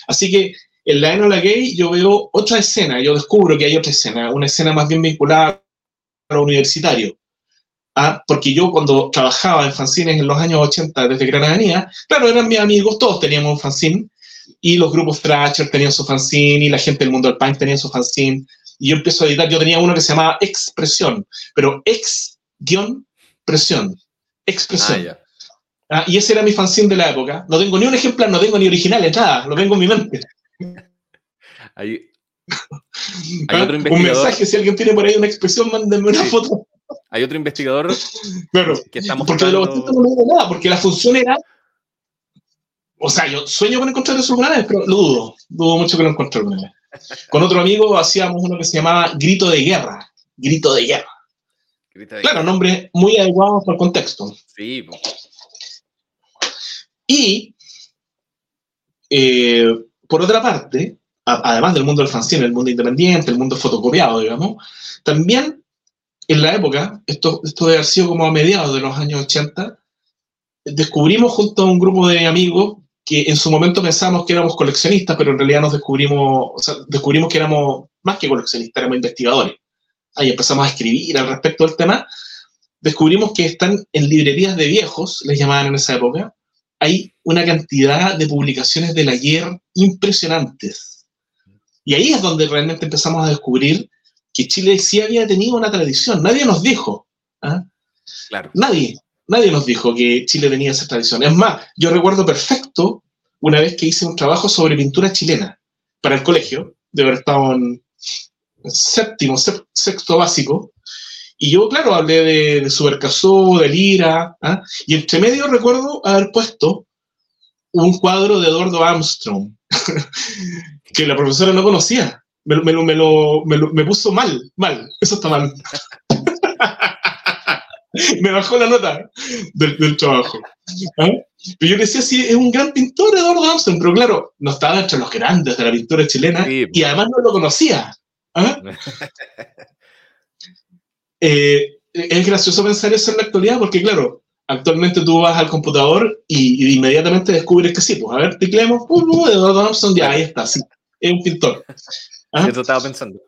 Así que en la Enola Gay yo veo otra escena, yo descubro que hay otra escena, una escena más bien vinculada a lo universitario. ¿ah? Porque yo cuando trabajaba en fanzines en los años 80 desde Granada, claro, eran mis amigos, todos teníamos un fanzine, y los grupos Thrasher tenían su fanzine, y la gente del mundo del punk tenía su fanzine, y yo empiezo a editar, yo tenía uno que se llamaba Expresión, pero ex-presión, expresión. Ah, ah, y ese era mi fanzine de la época. No tengo ni un ejemplar, no tengo ni originales, nada, lo tengo en mi mente. [laughs] Hay, otro investigador. Un mensaje, si alguien tiene por ahí una expresión, mándenme una foto. Hay otro investigador claro, que estamos Porque de los no digo nada, porque la función era. O sea, yo sueño con encontrar esos lugares, pero lo dudo. Dudo mucho que lo encuentre alguna con otro amigo hacíamos uno que se llamaba Grito de Guerra. Grito de Guerra. claro, nombre muy adecuado para el contexto. Sí. Y, eh, por otra parte, además del mundo del fanzine, el mundo independiente, el mundo fotocopiado, digamos, también en la época, esto, esto debe haber sido como a mediados de los años 80, descubrimos junto a un grupo de amigos que en su momento pensamos que éramos coleccionistas, pero en realidad nos descubrimos, o sea, descubrimos que éramos más que coleccionistas, éramos investigadores. Ahí empezamos a escribir al respecto del tema. Descubrimos que están en librerías de viejos, les llamaban en esa época, hay una cantidad de publicaciones del ayer impresionantes. Y ahí es donde realmente empezamos a descubrir que Chile sí había tenido una tradición. Nadie nos dijo. ¿ah? Claro. Nadie nadie nos dijo que Chile tenía esa tradición. Es más, yo recuerdo perfecto una vez que hice un trabajo sobre pintura chilena para el colegio, de haber estado en séptimo, sexto básico, y yo, claro, hablé de, de Supercasó, de Lira, ¿ah? y entre medio recuerdo haber puesto un cuadro de Eduardo Armstrong. [laughs] que la profesora no conocía. Me, me, me, lo, me, puso mal, mal, eso está mal. [laughs] me bajó la nota del, del trabajo. ¿Ah? Pero yo decía, sí, es un gran pintor Eduardo Thompson, pero claro, no estaba entre los grandes de la pintura chilena y además no lo conocía. ¿Ah? [laughs] Eh, es gracioso pensar eso en la actualidad porque, claro, actualmente tú vas al computador y, inmediatamente descubres que sí, pues a ver, tecleemos, uh, uh, Eduardo Thompson, ya ahí está, sí, es un pintor. ¿Ah? Eso estaba pensando.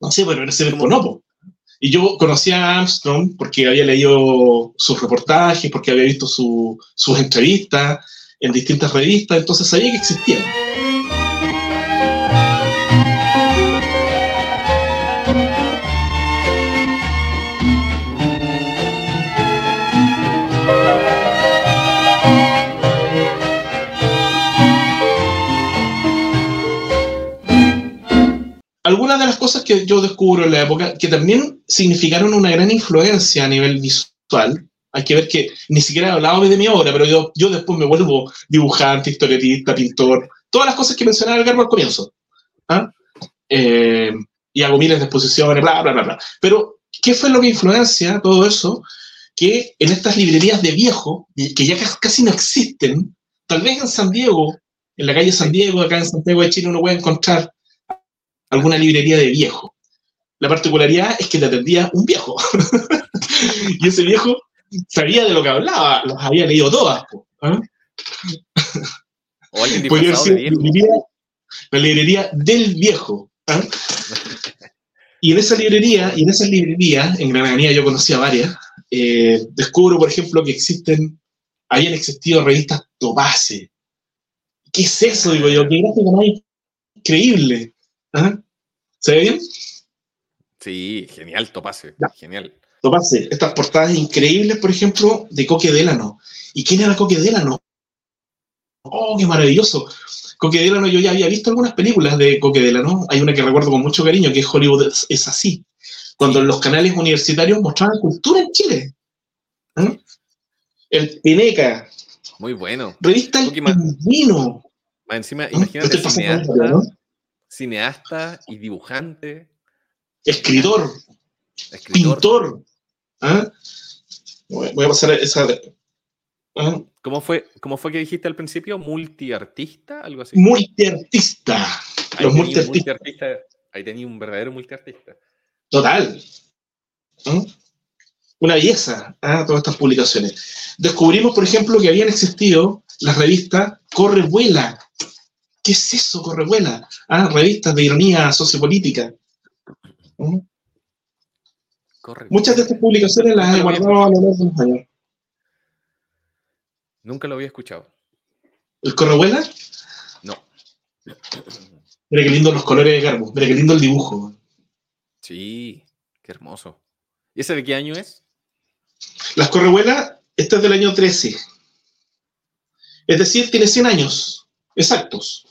No sé, bueno, en ese tiempo no, pues. Y yo conocía a Armstrong porque había leído sus reportajes, porque había visto sus entrevistas en distintas revistas, entonces sabía que existía. Algunas de las cosas que yo descubro en la época, que también significaron una gran influencia a nivel visual, hay que ver que ni siquiera he hablado de mi obra, pero yo, yo después me vuelvo dibujante, historietista, pintor, todas las cosas que mencionaba el Garbo al comienzo. ¿ah? Eh, y hago miles de exposiciones, bla, bla, bla, bla. Pero, ¿qué fue lo que influencia todo eso? Que en estas librerías de viejo, que ya casi no existen, tal vez en San Diego, en la calle San Diego, acá en Santiago de Chile, uno puede encontrar alguna librería de viejo. La particularidad es que te atendía un viejo. [laughs] y ese viejo sabía de lo que hablaba, los había leído todas. Podría ser la librería del viejo. ¿ah? [laughs] Y en esa librería, y en esa librería, en Gran Avenida yo conocía varias, eh, descubro, por ejemplo, que existen, habían existido revistas Topase. ¿Qué es eso? Digo yo, qué gráfico más increíble. ¿Se ve bien? Sí, genial, Topase. Genial. Topase, estas portadas increíbles, por ejemplo, de Coque Délano. ¿Y quién era Coque Délano? ¡Oh, qué maravilloso! Coque Délano, yo ya había visto algunas películas de Coque Délano. Hay una que recuerdo con mucho cariño, que es Hollywood es así. Cuando los canales universitarios mostraban cultura en Chile. ¿Eh? El Pineca. Muy bueno. Revista El Pingüino. Encima, ¿Eh? imagínate cineasta y dibujante. Escritor. Pintor. ¿Ah? Voy a pasar esa. ¿Ah? ¿Cómo, fue, ¿Cómo fue que dijiste al principio? ¿Multiartista? Algo así. Multiartista. Los multiartistas. Ahí tenía un verdadero multiartista. Total. ¿Ah? Una belleza, todas estas publicaciones. Descubrimos, por ejemplo, que habían existido las revistas Corre Vuela, ¿Qué es eso, Correvuela? Ah, revistas de ironía sociopolítica. ¿Mm? Muchas de estas publicaciones las he guardado a lo largo de los años. Nunca lo había escuchado. ¿El Correvuela? No. Mira qué lindo los colores de Garbo. Mira qué lindo el dibujo. Sí, qué hermoso. ¿Y ese de qué año es? Las Correvuelas, esta es del año 13. Es decir, tiene 100 años exactos.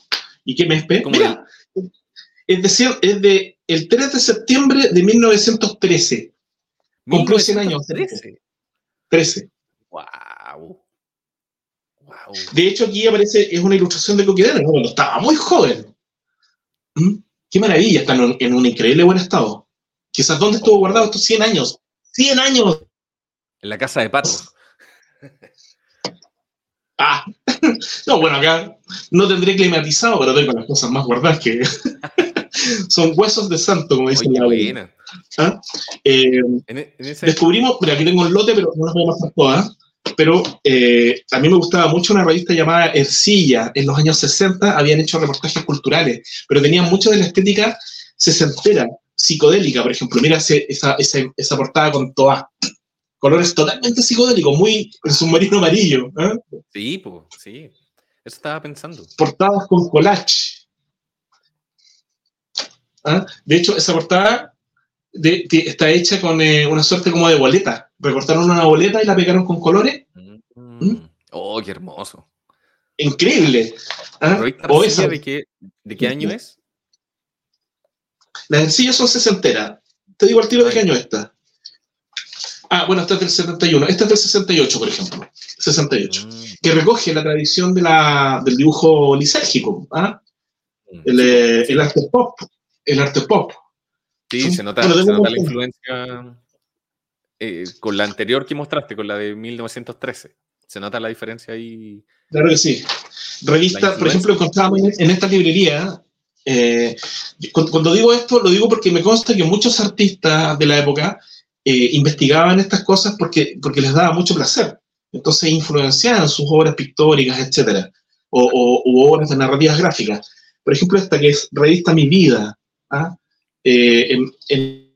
¿Y qué me espera? Mira, es decir, es de el 3 de septiembre de 1913. Cumplió 100 años. 13. 13. Wow. wow. De hecho, aquí aparece, es una ilustración de Coquedera, cuando estaba muy joven. ¿Mm? Qué maravilla, está en un, increíble buen estado. Quizás, ¿dónde estuvo guardado estos 100 años? ¡100 años! En la casa de Pato. [laughs] Ah, [laughs] no, bueno, acá no tendré climatizado, pero tengo las cosas más guardadas que [laughs] son huesos de santo, como dicen la ¿Ah? eh, e, Descubrimos, pero aquí tengo un lote, pero no las voy a mostrar todas. Pero eh, a mí me gustaba mucho una revista llamada Ercilla. En los años 60 habían hecho reportajes culturales, pero tenían mucho de la estética sesentera, psicodélica, por ejemplo. Mira esa, esa, esa portada con Toa colores totalmente psicodélicos, muy el submarino amarillo. ¿eh? Sí, pues, sí. Eso estaba pensando. Portadas con collage. ¿Ah? De hecho, esa portada está hecha con eh, una suerte como de boleta. Recortaron una boleta y la pegaron con colores. Mm. ¿Mm? Oh, qué hermoso. Increíble. ¿Ah? de, qué, de qué año es? Las sencillas son sesenteras. Te digo al tiro de qué año está. Ah, bueno, esta es del 71. Esta es del 68, por ejemplo. 68, mm. que recoge la tradición de la, del dibujo lisérgico, ¿ah? mm. el, el, arte pop, el arte pop. Sí, se nota, se nota la influencia eh, con la anterior que mostraste, con la de 1913. Se nota la diferencia ahí. Claro que sí. Revista, por ejemplo, encontramos en esta librería, eh, cuando digo esto, lo digo porque me consta que muchos artistas de la época eh, investigaban estas cosas porque, porque les daba mucho placer. Entonces influenciaban sus obras pictóricas, etc. O, obras de narrativas gráficas. Por ejemplo, esta que es Revista Mi Vida. ¿ah? en,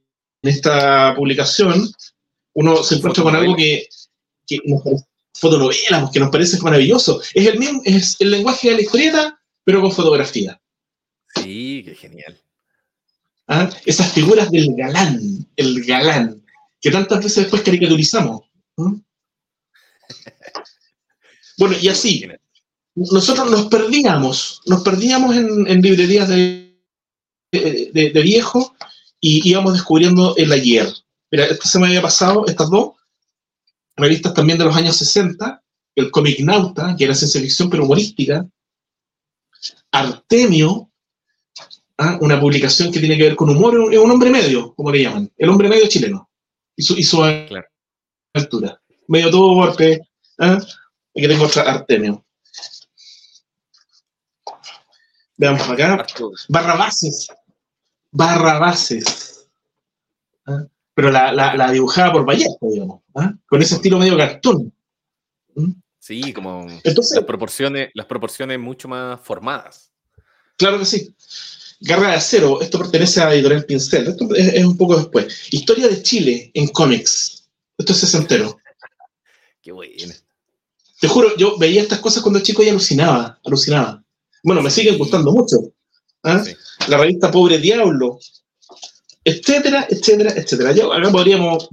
esta publicación uno se encuentra con algo que, que nos fotonovelas, que nos parece maravilloso. Es el mismo, es el lenguaje de la historieta, pero con fotografía. Sí, qué genial. ¿Ah? Esas figuras del galán, el galán, que tantas veces después caricaturizamos. Bueno, y así, nosotros nos perdíamos, nos perdíamos en, librerías de, de, viejo y íbamos descubriendo el ayer. Mira, esta se me había pasado, estas dos, revistas también de los años 60, el Comic Nauta, que era ciencia ficción pero humorística, Artemio, ¿ah? una publicación que tiene que ver con humor, es un hombre medio, como le llaman, el hombre medio chileno, y su, altura. Medio todo golpe, ¿ah? aquí tengo otra Artemio. Veamos acá. Barrabases. Barrabases. ¿Ah? pero la, la, dibujaba por Vallejo, digamos, ¿ah? con ese estilo medio cartón. ¿Mm? Sí, como las, proporciones, las proporciones mucho más formadas. Claro que sí. Garra de Acero, esto pertenece a editorial Pincel, esto es, un poco después. Historia de Chile en cómics, esto es sesentero. Qué bueno. Te juro, yo veía estas cosas cuando chico y alucinaba, alucinaba. Bueno, me siguen gustando mucho. ¿ah? La revista Pobre Diablo, etcétera, etcétera, etcétera. Yo, acá podríamos,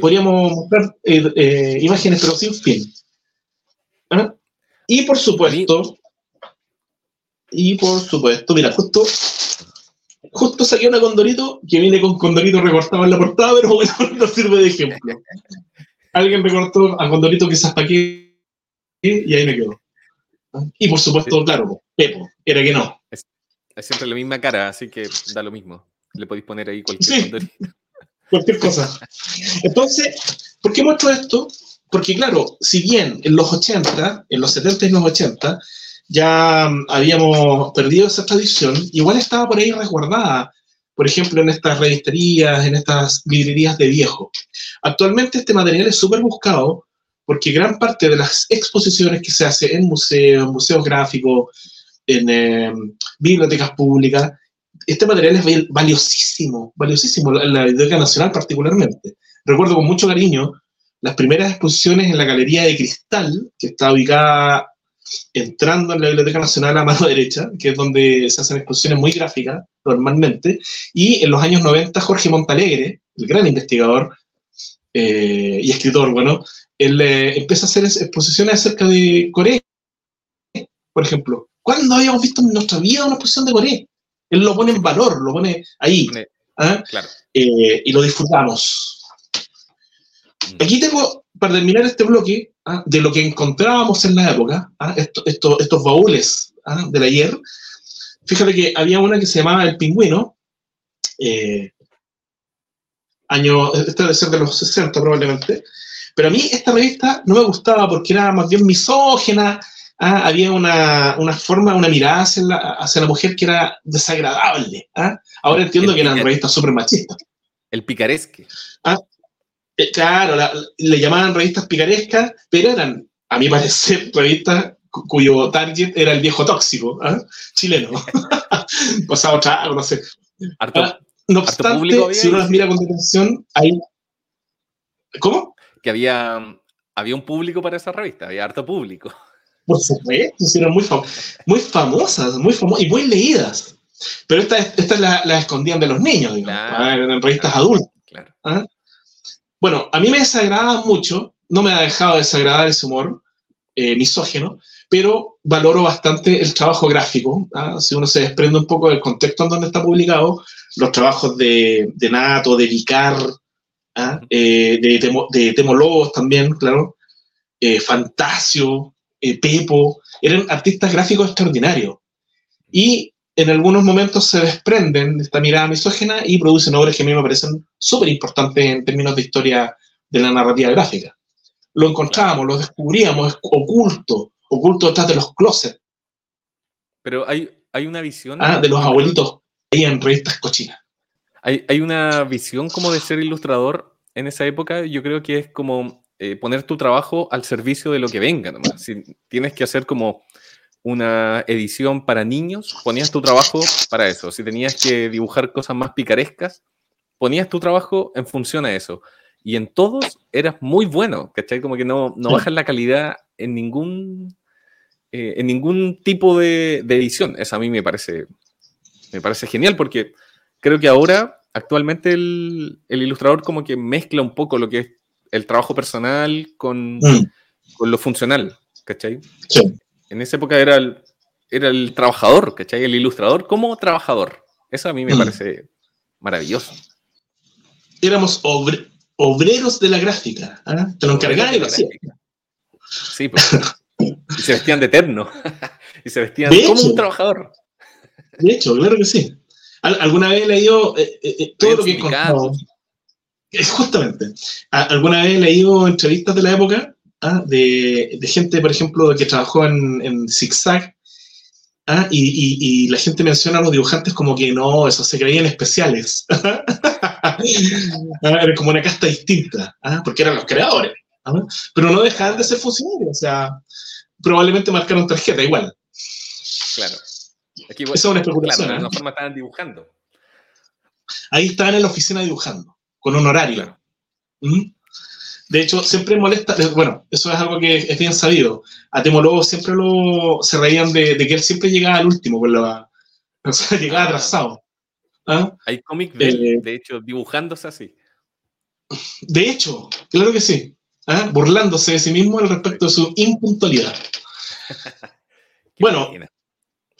podríamos mostrar eh, eh, imágenes, pero sin fin. ¿Ah? Y por supuesto, y por supuesto, mira, justo, justo saqué una Condorito que viene con Condorito recortado en la portada, pero bueno, [laughs] no sirve de ejemplo. Alguien recortó a Condorito quizás para qué, y ahí me quedo. Y por supuesto, claro, Pepo, era que no. es siempre la misma cara, así que da lo mismo. Le podéis poner ahí cualquier, [laughs] cualquier cosa. Entonces, ¿por qué muestro esto? Porque claro, si bien en los 80, en los 70 y los 80, ya mm, habíamos perdido esa tradición, igual estaba por ahí resguardada, por ejemplo, en estas revisterías, en estas librerías de viejo. Actualmente este material es súper buscado porque gran parte de las exposiciones que se hace en museos, museos gráficos, en em, bibliotecas públicas, este material es valiosísimo, valiosísimo, en la Biblioteca Nacional particularmente. Recuerdo con mucho cariño las primeras exposiciones en la Galería de Cristal, que está ubicada entrando en la Biblioteca Nacional a mano derecha, que es donde se hacen exposiciones muy gráficas normalmente, y en los años 90 Jorge Montalegre, el gran investigador eh, y escritor, bueno, él eh, empieza a hacer exposiciones acerca de Corea, por ejemplo. ¿Cuándo habíamos visto en nuestra vida una exposición de Corea? Él lo pone en valor, lo pone ahí. ¿ah? Eh, y lo disfrutamos. Mm. Aquí tengo, para terminar este bloque, ¿ah? de lo que encontrábamos en la época, ¿ah? estos baúles del ayer, fíjate que había una que se llamaba El Pingüino, eh, año, este debe ser de los 60 probablemente, pero a mí esta revista no me gustaba porque era más bien misógena, ¿ah? había una, una, forma, una mirada hacia la, hacia la mujer que era desagradable. ¿ah? Ahora entiendo que eran revistas súper machistas. El picaresque. ¿Ah? Eh, claro, le llamaban revistas picarescas, pero eran, a mi parecer, [laughs] revistas cuyo target era el viejo tóxico, chileno. [laughs] Pasado trago, no sé. no obstante, si uno las mira con atención, hay... ¿Cómo? Que había, había un público para esa revista, había harto público. Por supuesto, eran muy, muy famosas muy famosas y muy leídas. Pero estas esta las la escondían de los niños, digamos, ¿ah? en revistas adultas. ¿ah? Bueno, a mí me desagrada mucho, no me ha dejado desagradar ese humor eh, misógeno, pero valoro bastante el trabajo gráfico. ¿ah? Si uno se desprende un poco del contexto en donde está publicado, los trabajos de, Nato, de Vicar, eh, de, Temo, de Temo Lobos también, claro, eh, Fantasio, eh, Pepo, eran artistas gráficos extraordinarios. Y en algunos momentos se desprenden de esta mirada misógena y producen obras que a mí me parecen súper importantes en términos de historia de la narrativa gráfica. Lo encontrábamos, lo descubríamos, oculto, oculto detrás de los closets. Pero hay, hay una visión... Ah, de los abuelitos ahí en revistas cochinas. Hay, hay una visión como de ser ilustrador en esa época, yo creo que es como eh, poner tu trabajo al servicio de lo que venga. Si tienes que hacer como una edición para niños, ponías tu trabajo para eso. Si tenías que dibujar cosas más picarescas, ponías tu trabajo en función a eso. Y en todos eras muy bueno, ¿cachai? Como que no, no bajas la calidad en ningún, eh, en ningún tipo de, edición. Eso a mí me parece, me parece genial porque creo que ahora, actualmente, el, el ilustrador como que mezcla un poco lo que es el trabajo personal con, mm. con lo funcional, ¿cachai? Sí. En esa época era el, era el trabajador, ¿cachai? El ilustrador como trabajador. Eso a mí me mm. parece maravilloso. Éramos obreros de la gráfica. ¿eh? Te lo encargaba y lo hacía. Sí, pues. [laughs] y se vestían de eterno. [laughs] y se vestían como un trabajador. De hecho, claro que sí. ¿Alguna vez he leído eh, eh, eh todo lo que Justamente. ¿Alguna vez he leído entrevistas de la época ¿ah? de, gente, por ejemplo, que trabajó en, en Zigzag? ¿ah? Y, la gente menciona a los dibujantes como que no, eso se creían especiales. [laughs] ¿Ah? Era como una casta distinta, porque eran los creadores. Pero no dejaban de ser funcionarios, o sea, probablemente marcaron tarjeta igual. Claro. Aquí, Esa es una especulación. de alguna forma estaban dibujando. Ahí estaban en la oficina dibujando con un horario. ¿Mm? De hecho, siempre molesta, eh, bueno, eso es algo que es bien sabido. A Temolobo siempre lo, se reían de, que él siempre llegaba al último, por la, o sea, llegaba ah. atrasado. ¿Ah? Hay cómics de, eh, de hecho, dibujándose así. De hecho, claro que sí. ¿ah? Burlándose de sí mismo al respecto de su impuntualidad. [laughs] bueno,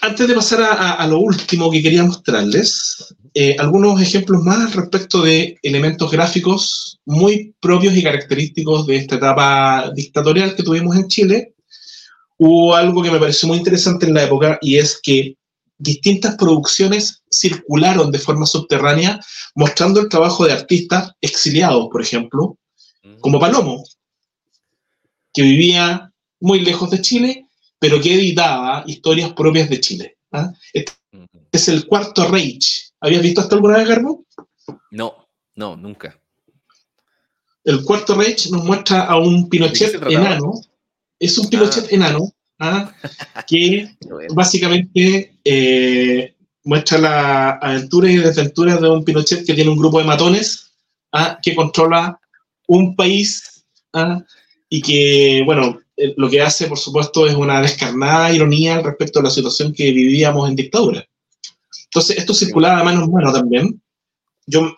antes de pasar a, lo último que quería mostrarles, eh, algunos ejemplos más respecto de elementos gráficos muy propios y característicos de esta etapa dictatorial que tuvimos en Chile. Hubo algo que me pareció muy interesante en la época y es que distintas producciones circularon de forma subterránea mostrando el trabajo de artistas exiliados, por ejemplo, como Palomo, que vivía muy lejos de Chile pero que editaba historias propias de Chile. ¿ah? Este es el cuarto Reich. ¿Habías visto hasta alguna vez, Garbo? No, no, nunca. El cuarto Reich nos muestra a un Pinochet enano. Es un Pinochet ah. enano ¿ah? que [laughs] básicamente eh, muestra la aventura y desventuras de un Pinochet que tiene un grupo de matones que controla un país y que, bueno, eh, lo que hace, por supuesto, es una descarnada ironía respecto a la situación que vivíamos en dictadura. Entonces, esto circulaba a mano en mano también. Yo,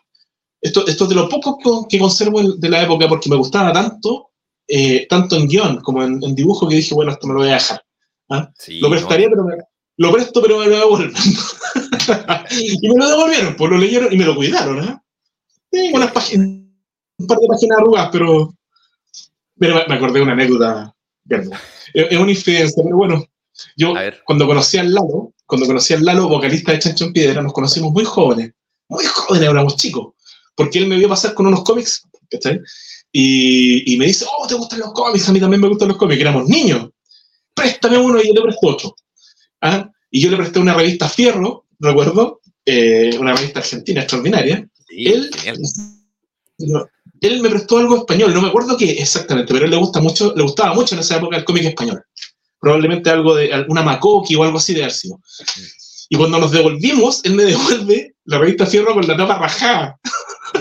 esto, esto es de lo poco que conservo de la época porque me gustaba tanto, eh, tanto en guion como en, dibujo, que dije, bueno, esto me lo voy a dejar. ¿ah? lo prestaría, pero me, lo presto, pero me lo devuelven. [laughs] y me lo devolvieron, pues lo leyeron y me lo cuidaron. ¿eh? unas páginas, un par de páginas arrugadas, pero, pero me acordé de una anécdota es una infidencia, pero bueno, yo cuando conocí al Lalo, cuando conocí al Lalo, vocalista de Chancho en Piedra, nos conocimos muy jóvenes, muy jóvenes, éramos chicos, porque él me vio pasar con unos cómics, ¿cachai? Y, y me dice, oh, ¿te gustan los cómics? A mí también me gustan los cómics, éramos niños. Préstame uno y yo le presto otro. ¿Ah? Y yo le presté una revista Fierro, recuerdo, eh, una revista argentina extraordinaria. él, él me prestó algo español, no me acuerdo qué exactamente, pero él le gusta mucho, le gustaba mucho en esa época el cómic español. Probablemente algo de alguna Macoqui o algo así de Arcio. Y cuando nos devolvimos, él me devuelve la revista Fierro con la tapa rajada.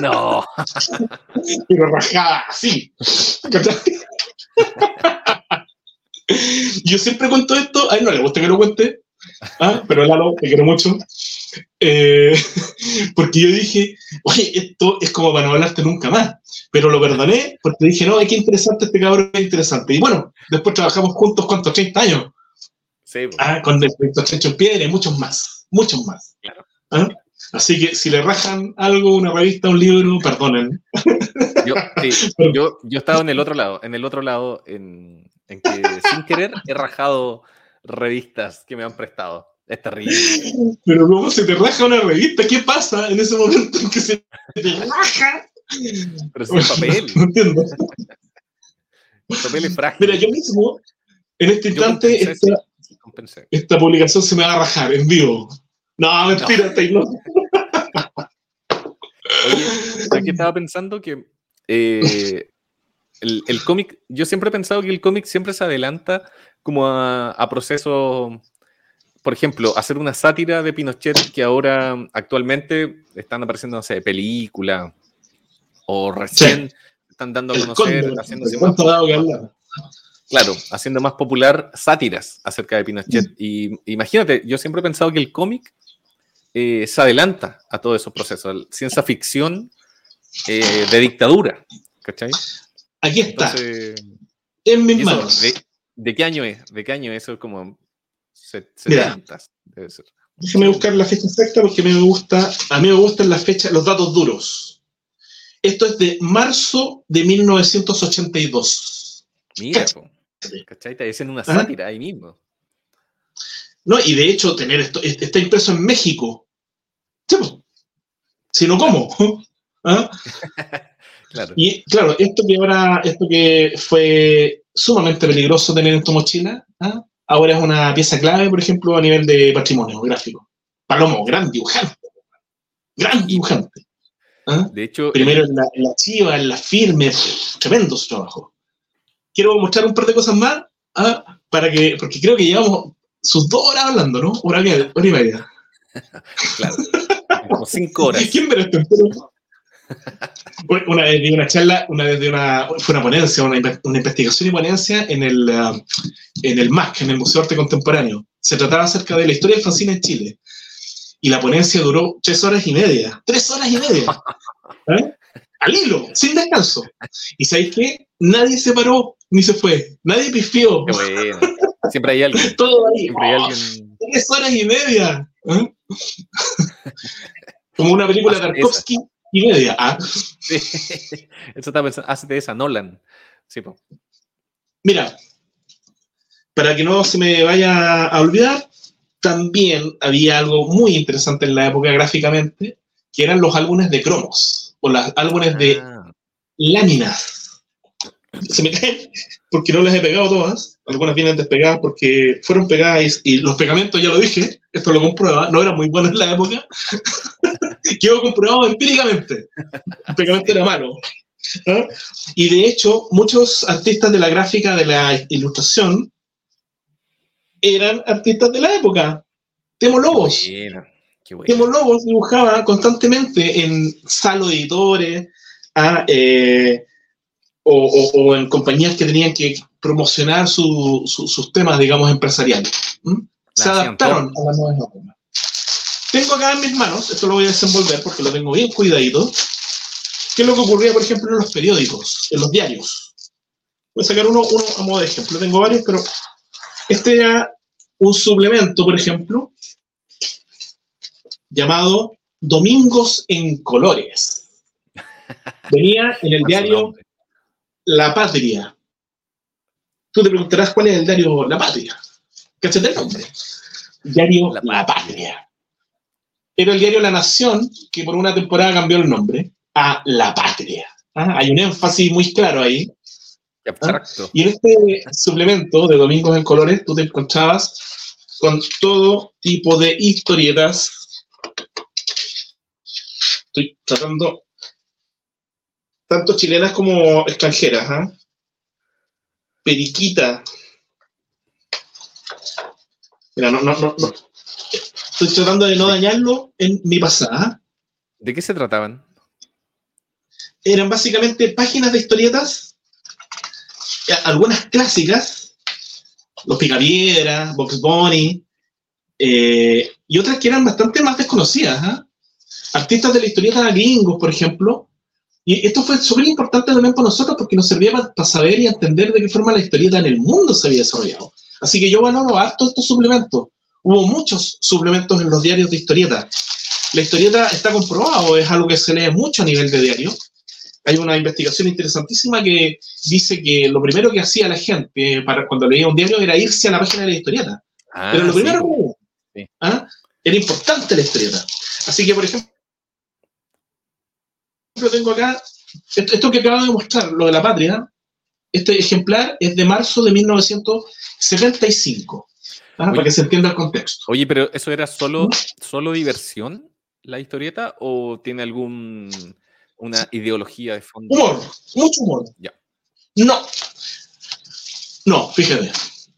No. [laughs] pero rajada, así. [laughs] Yo siempre cuento esto, a él no le gusta que lo cuente, ¿ah? pero Lalo, te quiero mucho. Eh, [laughs] porque yo dije, oye, esto es como para no hablarte nunca más. Pero lo perdoné porque dije, no, qué interesante este cabrón, es interesante. Y bueno, después trabajamos juntos, ¿cuántos? 30 años. Sí, pues. ah, con el proyecto Checho en Piedra y muchos más, muchos más. ¿Ah? Así que si le rajan algo, una revista, un libro, perdonen. [laughs] Yo, yo, yo, he estado en el otro lado, en el otro lado, en, en que sin querer he rajado revistas que me han prestado. Es terrible. [laughs] Pero luego se te raja una revista, ¿qué pasa en ese momento en que se te raja? Pero es papel. [laughs] No entiendo. El papel es frágil. Mira, yo mismo, en este instante, esta, esta, publicación se me va a rajar en vivo. No, mentira, no. loco. Oye, aquí estaba pensando que eh, el, el cómic, yo siempre he pensado que el cómic siempre se adelanta como a, a procesos por ejemplo, hacer una sátira de Pinochet que ahora actualmente están apareciendo, no sé, películas o recién sí. están dando a conocer, haciéndose más, claro, haciendo más popular sátiras acerca de Pinochet. Mm. Y imagínate, yo siempre he pensado que el cómic eh, se adelanta a todos esos procesos, ciencia ficción eh, de dictadura, ¿cachai? Aquí está. Entonces, en mis manos. De, ¿De qué año es? ¿De qué año es eso? Como 70 debe ser. Déjame buscar la fecha exacta porque me gusta, a mí me gustan las fechas, los datos duros. Esto es de marzo de 1982. Mira, ¿cachai? Te dicen una sátira ¿Ah? ahí mismo. No, y de hecho, tener esto, está impreso en México. Si no, ¿cómo? [laughs] ¿Ah? [laughs] claro. Y claro, esto que ahora, esto que fue sumamente peligroso tener en tu mochila, ¿ah? ahora es una pieza clave, por ejemplo, a nivel de patrimonio gráfico. Palomo, gran dibujante. Gran dibujante. ¿Ah? De hecho, primero en la, en la, chiva, en la firme, tremendo su trabajo. Quiero mostrar un par de cosas más, ¿ah? para que, porque creo que llevamos sus dos horas hablando, ¿no? Hora y media. Hora y media. [laughs] claro. Como cinco horas. ¿Quién me esto? Una vez di una charla, una vez de una, fue una ponencia, una, una, investigación y ponencia en el, uh, en el MAC, en el Museo de Arte Contemporáneo. Se trataba acerca de la historia del fanzine en Chile. Y la ponencia duró tres horas y media. ¡Tres horas y media! ¿Eh? Al hilo, sin descanso. ¿Y sabéis qué? Nadie se paró ni se fue. Nadie pifió. Bueno. Siempre hay alguien. [laughs] Todo ahí. Siempre hay alguien. Tres horas y media. ¿Eh? [laughs] Como una película de Tarkovsky y media. ¿ah? [laughs] Sí. Eso está pensando, hace de esa, Nolan. Sí, po. Mira, para que no se me vaya a olvidar, también había algo muy interesante en la época gráficamente, que eran los álbumes de cromos, o los álbumes de Ah, láminas. Se me caen porque no las he pegado todas, algunas vienen despegadas porque fueron pegadas y, y los pegamentos, ya lo dije, esto lo comprueba, no eran muy buenos en la época. [laughs] [laughs] Quedó comprobado empíricamente. El pegamento era malo. ¿no? Y de hecho, muchos artistas de la gráfica, de la ilustración, eran artistas de la época. Temo Lobos. bueno, qué bueno. Temo Lobos dibujaba constantemente en Salo Editores ah, eh, o, o, o, en compañías que tenían que promocionar su, su, sus temas, digamos, empresariales. ¿Mm? Se adaptaron a las nuevas normas. Tengo acá en mis manos, esto lo voy a desenvolver porque lo tengo bien cuidadito, qué es lo que ocurría, por ejemplo, en los periódicos, en los diarios. Voy a sacar uno, uno a modo de ejemplo. Tengo varios, pero este era un suplemento, por ejemplo, llamado Domingos en Colores. Venía en el diario La Patria. Tú te preguntarás cuál es el diario La Patria. ¿Cachate el nombre? Diario La Patria. Era el diario La Nación, que por una temporada cambió el nombre a La Patria. ¿Ah? Hay un énfasis muy claro ahí. Abstracto. Y en este suplemento de Domingos en Colores, tú te encontrabas con todo tipo de historietas. Estoy tratando tanto chilenas como extranjeras. ¿eh? Periquita. Mira, no, no, no, no, Estoy tratando de no dañarlo en mi pasada. ¿De qué se trataban? Eran básicamente páginas de historietas, algunas clásicas, Los Picapiedras, Box Bunny, eh, y otras que eran bastante más desconocidas. ¿eh? Artistas de la historieta gringos, por ejemplo. Y esto fue súper importante también para nosotros porque nos servía para, para saber y entender de qué forma la historieta en el mundo se había desarrollado. Así que yo valoro harto estos suplementos hubo muchos suplementos en los diarios de historieta. la historieta está comprobado, es algo que se lee mucho a nivel de diario. Hay una investigación interesantísima que dice que lo primero que hacía la gente para cuando leía un diario era irse a la página de la historieta. Ah, Pero lo primero que ¿ah? era importante la historieta. Así que, por ejemplo, tengo acá esto que acabo de mostrar, lo de la patria, este ejemplar es de marzo de 1975, ¿ah? para que se entienda el contexto. Oye, pero ¿eso era solo, solo diversión, la historieta, o tiene algún una ideología de fondo? Humor, mucho humor. Ya. No, no, fíjate.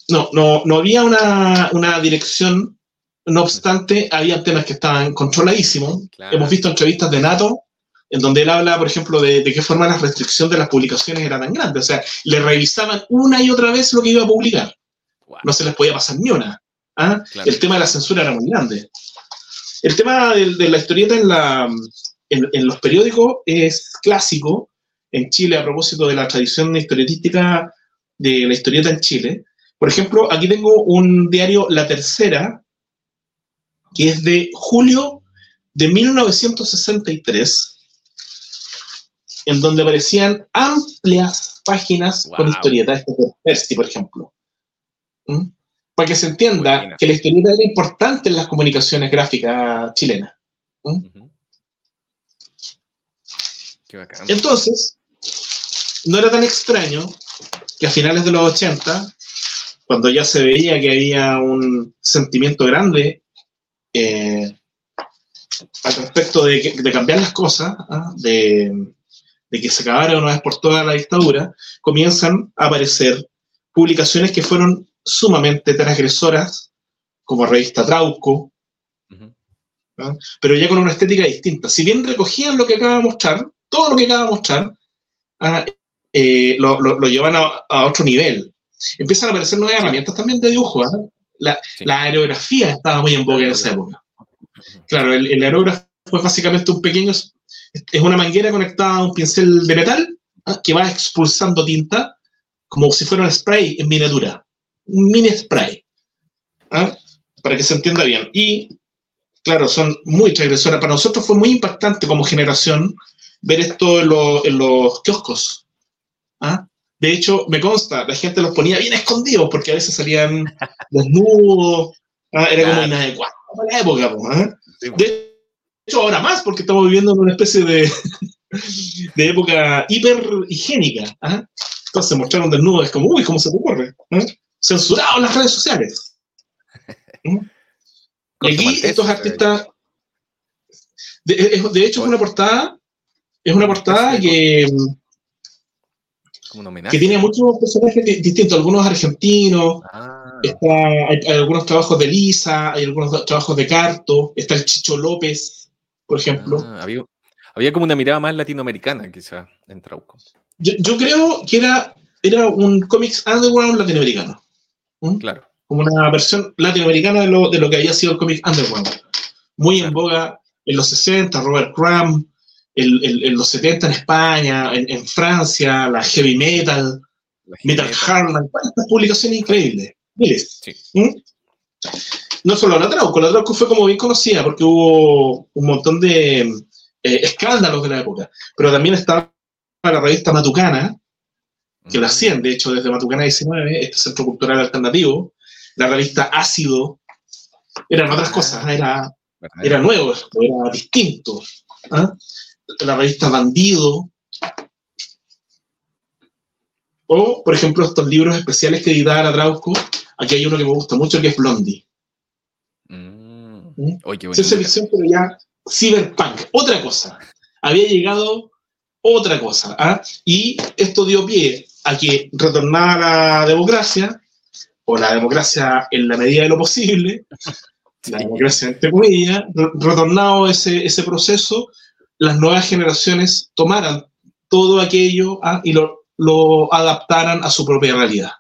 No, no, no había una, una dirección, no obstante, había temas que estaban controladísimos. Hemos visto entrevistas de NATO en donde él habla, por ejemplo, de, qué forma la restricción de las publicaciones era tan grande. O sea, le revisaban una y otra vez lo que iba a publicar. No se les podía pasar ni una. ¿ah? El tema de la censura era muy grande. El tema de, la historieta en, la, en, los periódicos es clásico en Chile a propósito de la tradición historietística de la historieta en Chile. Por ejemplo, aquí tengo un diario La Tercera, que es de julio de 1963 en donde aparecían amplias páginas con historietas de Percy, por ejemplo. ¿Mm? Para que se entienda que la historieta era importante en las comunicaciones gráficas chilenas. ¿Mm? Entonces, no era tan extraño que a finales de los 80, cuando ya se veía que había un sentimiento grande eh, al respecto de, cambiar las cosas, ¿ah? de, de que se acabara una vez por toda la dictadura, comienzan a aparecer publicaciones que fueron sumamente transgresoras, como revista Trauco, pero ya con una estética distinta. Si bien recogían lo que acaba de mostrar, todo lo que acaba de mostrar, ah, eh, lo, llevan a, otro nivel. Empiezan a aparecer nuevas herramientas también de dibujo. ¿ah? La, aerografía estaba muy en boga en esa época. Claro, el, el aerógrafo fue básicamente un pequeño es una manguera conectada a un pincel de metal ¿ah? que va expulsando tinta como si fuera un spray en miniatura. Un mini spray. ¿ah? Para que se entienda bien. Y, claro, son muy transgresoras. Para nosotros fue muy impactante como generación ver esto en, los kioscos. ¿ah? De hecho, me consta, la gente los ponía bien escondidos porque a veces salían [laughs] desnudos. Era como inadecuado para la época. De hecho, ahora más, porque estamos viviendo en una especie de, [laughs] de época hiper higiénica. ¿ah? Entonces mostraron desnudos, es como, uy, ¿cómo se te ocurre? ¿Ah? Censurado en las redes sociales. [laughs] ¿Mm? Y aquí estos artistas, de, hecho es una portada, es una portada que, que tiene muchos personajes distintos, algunos argentinos, ah. hay, algunos trabajos de Lisa, hay algunos trabajos de Carto, está el Chicho López, por ejemplo. Ah, había, como una mirada más latinoamericana, quizá, en Trauco. Yo, creo que era, era un cómics underground latinoamericano. Claro. Como una versión latinoamericana de lo, de lo que había sido el cómic underground. Muy en boga en los 60, Robert Crumb, en, los 70 en España, en, Francia, la heavy metal, metal hardline, estas publicaciones increíbles. Miles. Sí. ¿Mm? no solo la Trauco, la Trauco fue como bien conocida porque hubo un montón de eh, escándalos de la época, pero también estaba la revista Matucana, que la hacían, de hecho, desde Matucana 19, este Centro Cultural Alternativo, la revista Ácido, eran otras ah, cosas, era, era nuevo, era distinto. ¿ah? La revista Bandido, o, por ejemplo, estos libros especiales que editaba la Trauco, aquí hay uno que me gusta mucho, que es Blondie. ¿Mm? Ciencia ficción, pero ya cyberpunk, otra cosa. Había llegado otra cosa. ¿ah? Y esto dio pie a que retornara la democracia, o la democracia en la medida de lo posible, la democracia entre comillas, retornado ese, ese proceso, las nuevas generaciones tomaran todo aquello ¿ah? y lo, lo, adaptaran a su propia realidad.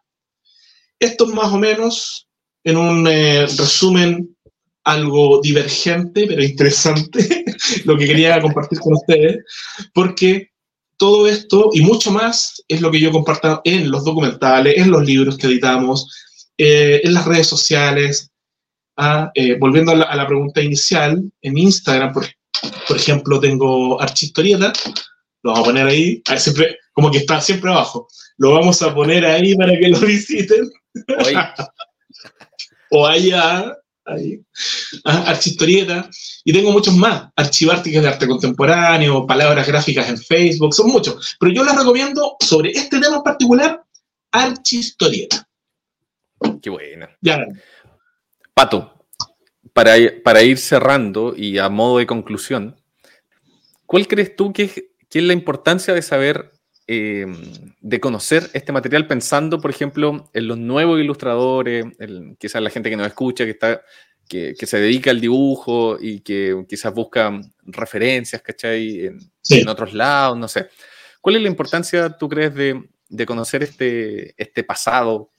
Esto es más o menos, en un eh, resumen algo divergente, pero interesante, [laughs] lo que quería compartir con ustedes, porque todo esto y mucho más es lo que yo comparto en los documentales, en los libros que editamos, eh, en las redes sociales, Ah, eh, volviendo a la, pregunta inicial, en Instagram, por, por ejemplo, tengo Archistorieta, lo vamos a poner ahí, siempre, como que está siempre abajo, lo vamos a poner ahí para que lo [laughs] visiten. o allá, ahí. Ah, Archistorieta, y tengo muchos más, archivárticas de arte contemporáneo, palabras gráficas en Facebook, son muchos, pero yo les recomiendo sobre este tema en particular, Archistorieta. Qué buena. Ya. Pato, para, para, ir cerrando y a modo de conclusión, ¿cuál crees tú que es, la importancia de saber, eh, de conocer este material pensando, por ejemplo, en los nuevos ilustradores, quizás la gente que nos escucha, que, está, que, se dedica al dibujo y que quizás busca referencias, ¿cachai? En, en otros lados, no sé. ¿Cuál es la importancia, tú crees, de, de conocer este, este pasado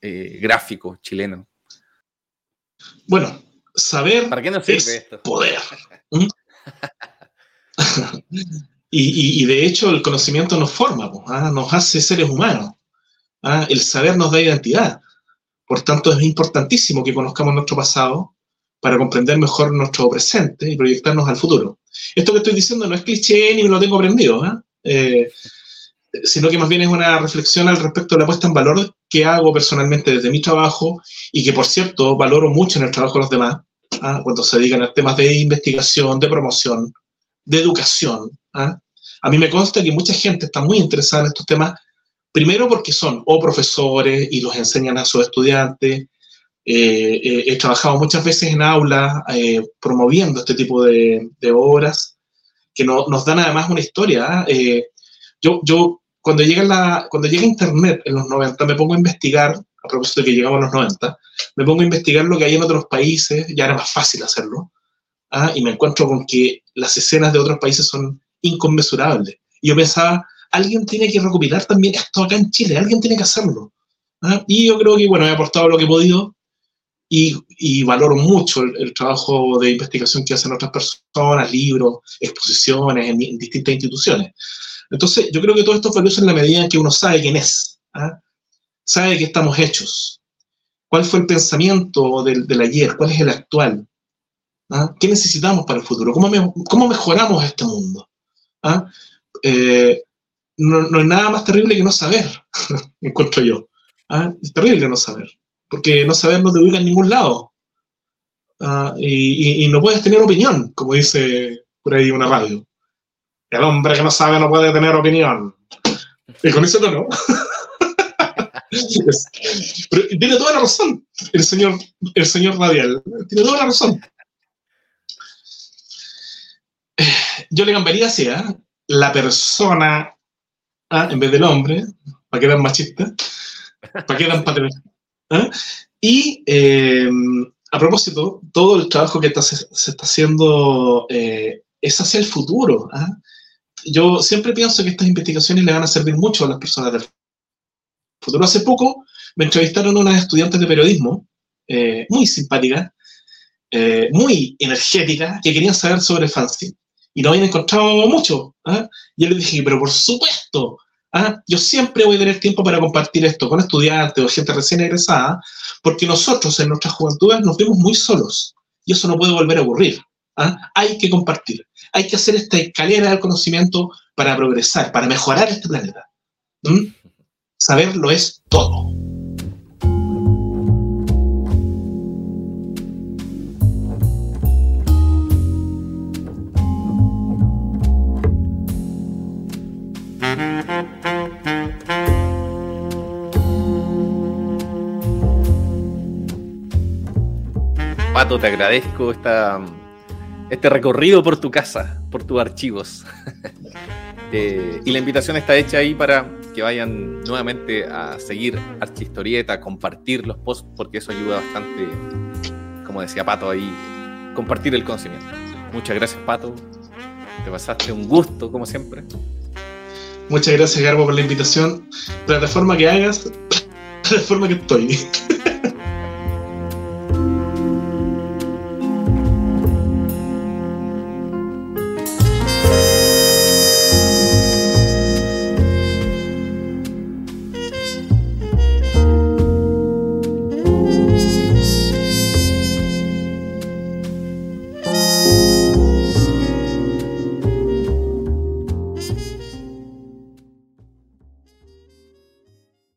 eh, gráfico chileno? Bueno, saber ¿Para qué nos sirve esto? poder. [laughs] ¿Mm? [laughs] y, de hecho el conocimiento nos forma, ¿ah? nos hace seres humanos. ¿ah? El saber nos da identidad. Por tanto, es importantísimo que conozcamos nuestro pasado para comprender mejor nuestro presente y proyectarnos al futuro. Esto que estoy diciendo no es cliché ni me lo tengo aprendido, ¿ah? eh, sino que más bien es una reflexión al respecto de la puesta en valor que hago personalmente desde mi trabajo y que, por cierto, valoro mucho en el trabajo de los demás, ¿ah? cuando se dedican a temas de investigación, de promoción, de educación. ¿ah? A mí me consta que mucha gente está muy interesada en estos temas, primero porque son o profesores y los enseñan a sus estudiantes. Eh, eh, he trabajado muchas veces en aulas eh, promoviendo este tipo de, obras que nos dan además una historia. ¿ah? yo, yo cuando llega, la, cuando llega Internet en los 90, me pongo a investigar, a propósito de que llegamos a los 90, me pongo a investigar lo que hay en otros países, ya era más fácil hacerlo, ¿ah? y me encuentro con que las escenas de otros países son inconmensurables. Y yo pensaba, alguien tiene que recopilar también esto acá en Chile, alguien tiene que hacerlo. ¿ah? Y yo creo que, bueno, he aportado lo que he podido y, y valoro mucho el, trabajo de investigación que hacen otras personas, libros, exposiciones en, en distintas instituciones. Entonces, yo creo que todo esto es valioso en la medida en que uno sabe quién es, ¿ah? sabe qué estamos hechos, cuál fue el pensamiento del, ayer, cuál es el actual, ¿Ah? qué necesitamos para el futuro, cómo, cómo mejoramos este mundo. ¿Ah? Eh, no, hay nada más terrible que no saber, [laughs] encuentro yo. Es terrible no saber, porque no saber no te ubica en ningún lado. y, no puedes tener opinión, como dice por ahí una radio. El hombre que no sabe no puede tener opinión. Y con eso no. [laughs] Pero tiene toda la razón el señor, el señor Radial. Tiene toda la razón. Yo le cambiaría así, ¿eh? La persona ¿ah? en vez del hombre, para que dan machista, para que dan patriarca. ¿eh? Y eh, a propósito, todo el trabajo que se, está haciendo eh, es hacia el futuro. ¿ah? yo siempre pienso que estas investigaciones le van a servir mucho a las personas del futuro. Hace poco me entrevistaron unas estudiantes de periodismo, muy simpáticas, muy energéticas, que querían saber sobre el fanzine. Y no habían encontrado mucho. ¿ah? Y yo les dije, pero por supuesto, ¿ah? yo siempre voy a tener tiempo para compartir esto con estudiantes o gente recién egresada, porque nosotros en nuestras juventudes nos vemos muy solos. Y eso no puede volver a ocurrir. ¿ah? Hay que compartir hay que hacer esta escalera del conocimiento para progresar, para mejorar este planeta. ¿Mm? Saberlo es todo. Te agradezco esta este recorrido por tu casa, por tus archivos. [laughs] Eh, y la invitación está hecha ahí para que vayan nuevamente a seguir Archihistorieta, compartir los posts, porque eso ayuda bastante, como decía Pato ahí, compartir el conocimiento. Muchas gracias, Pato. Te pasaste un gusto, como siempre. Muchas gracias, Garbo, por la invitación. De la forma que hagas, [laughs] de la forma que estoy. [laughs]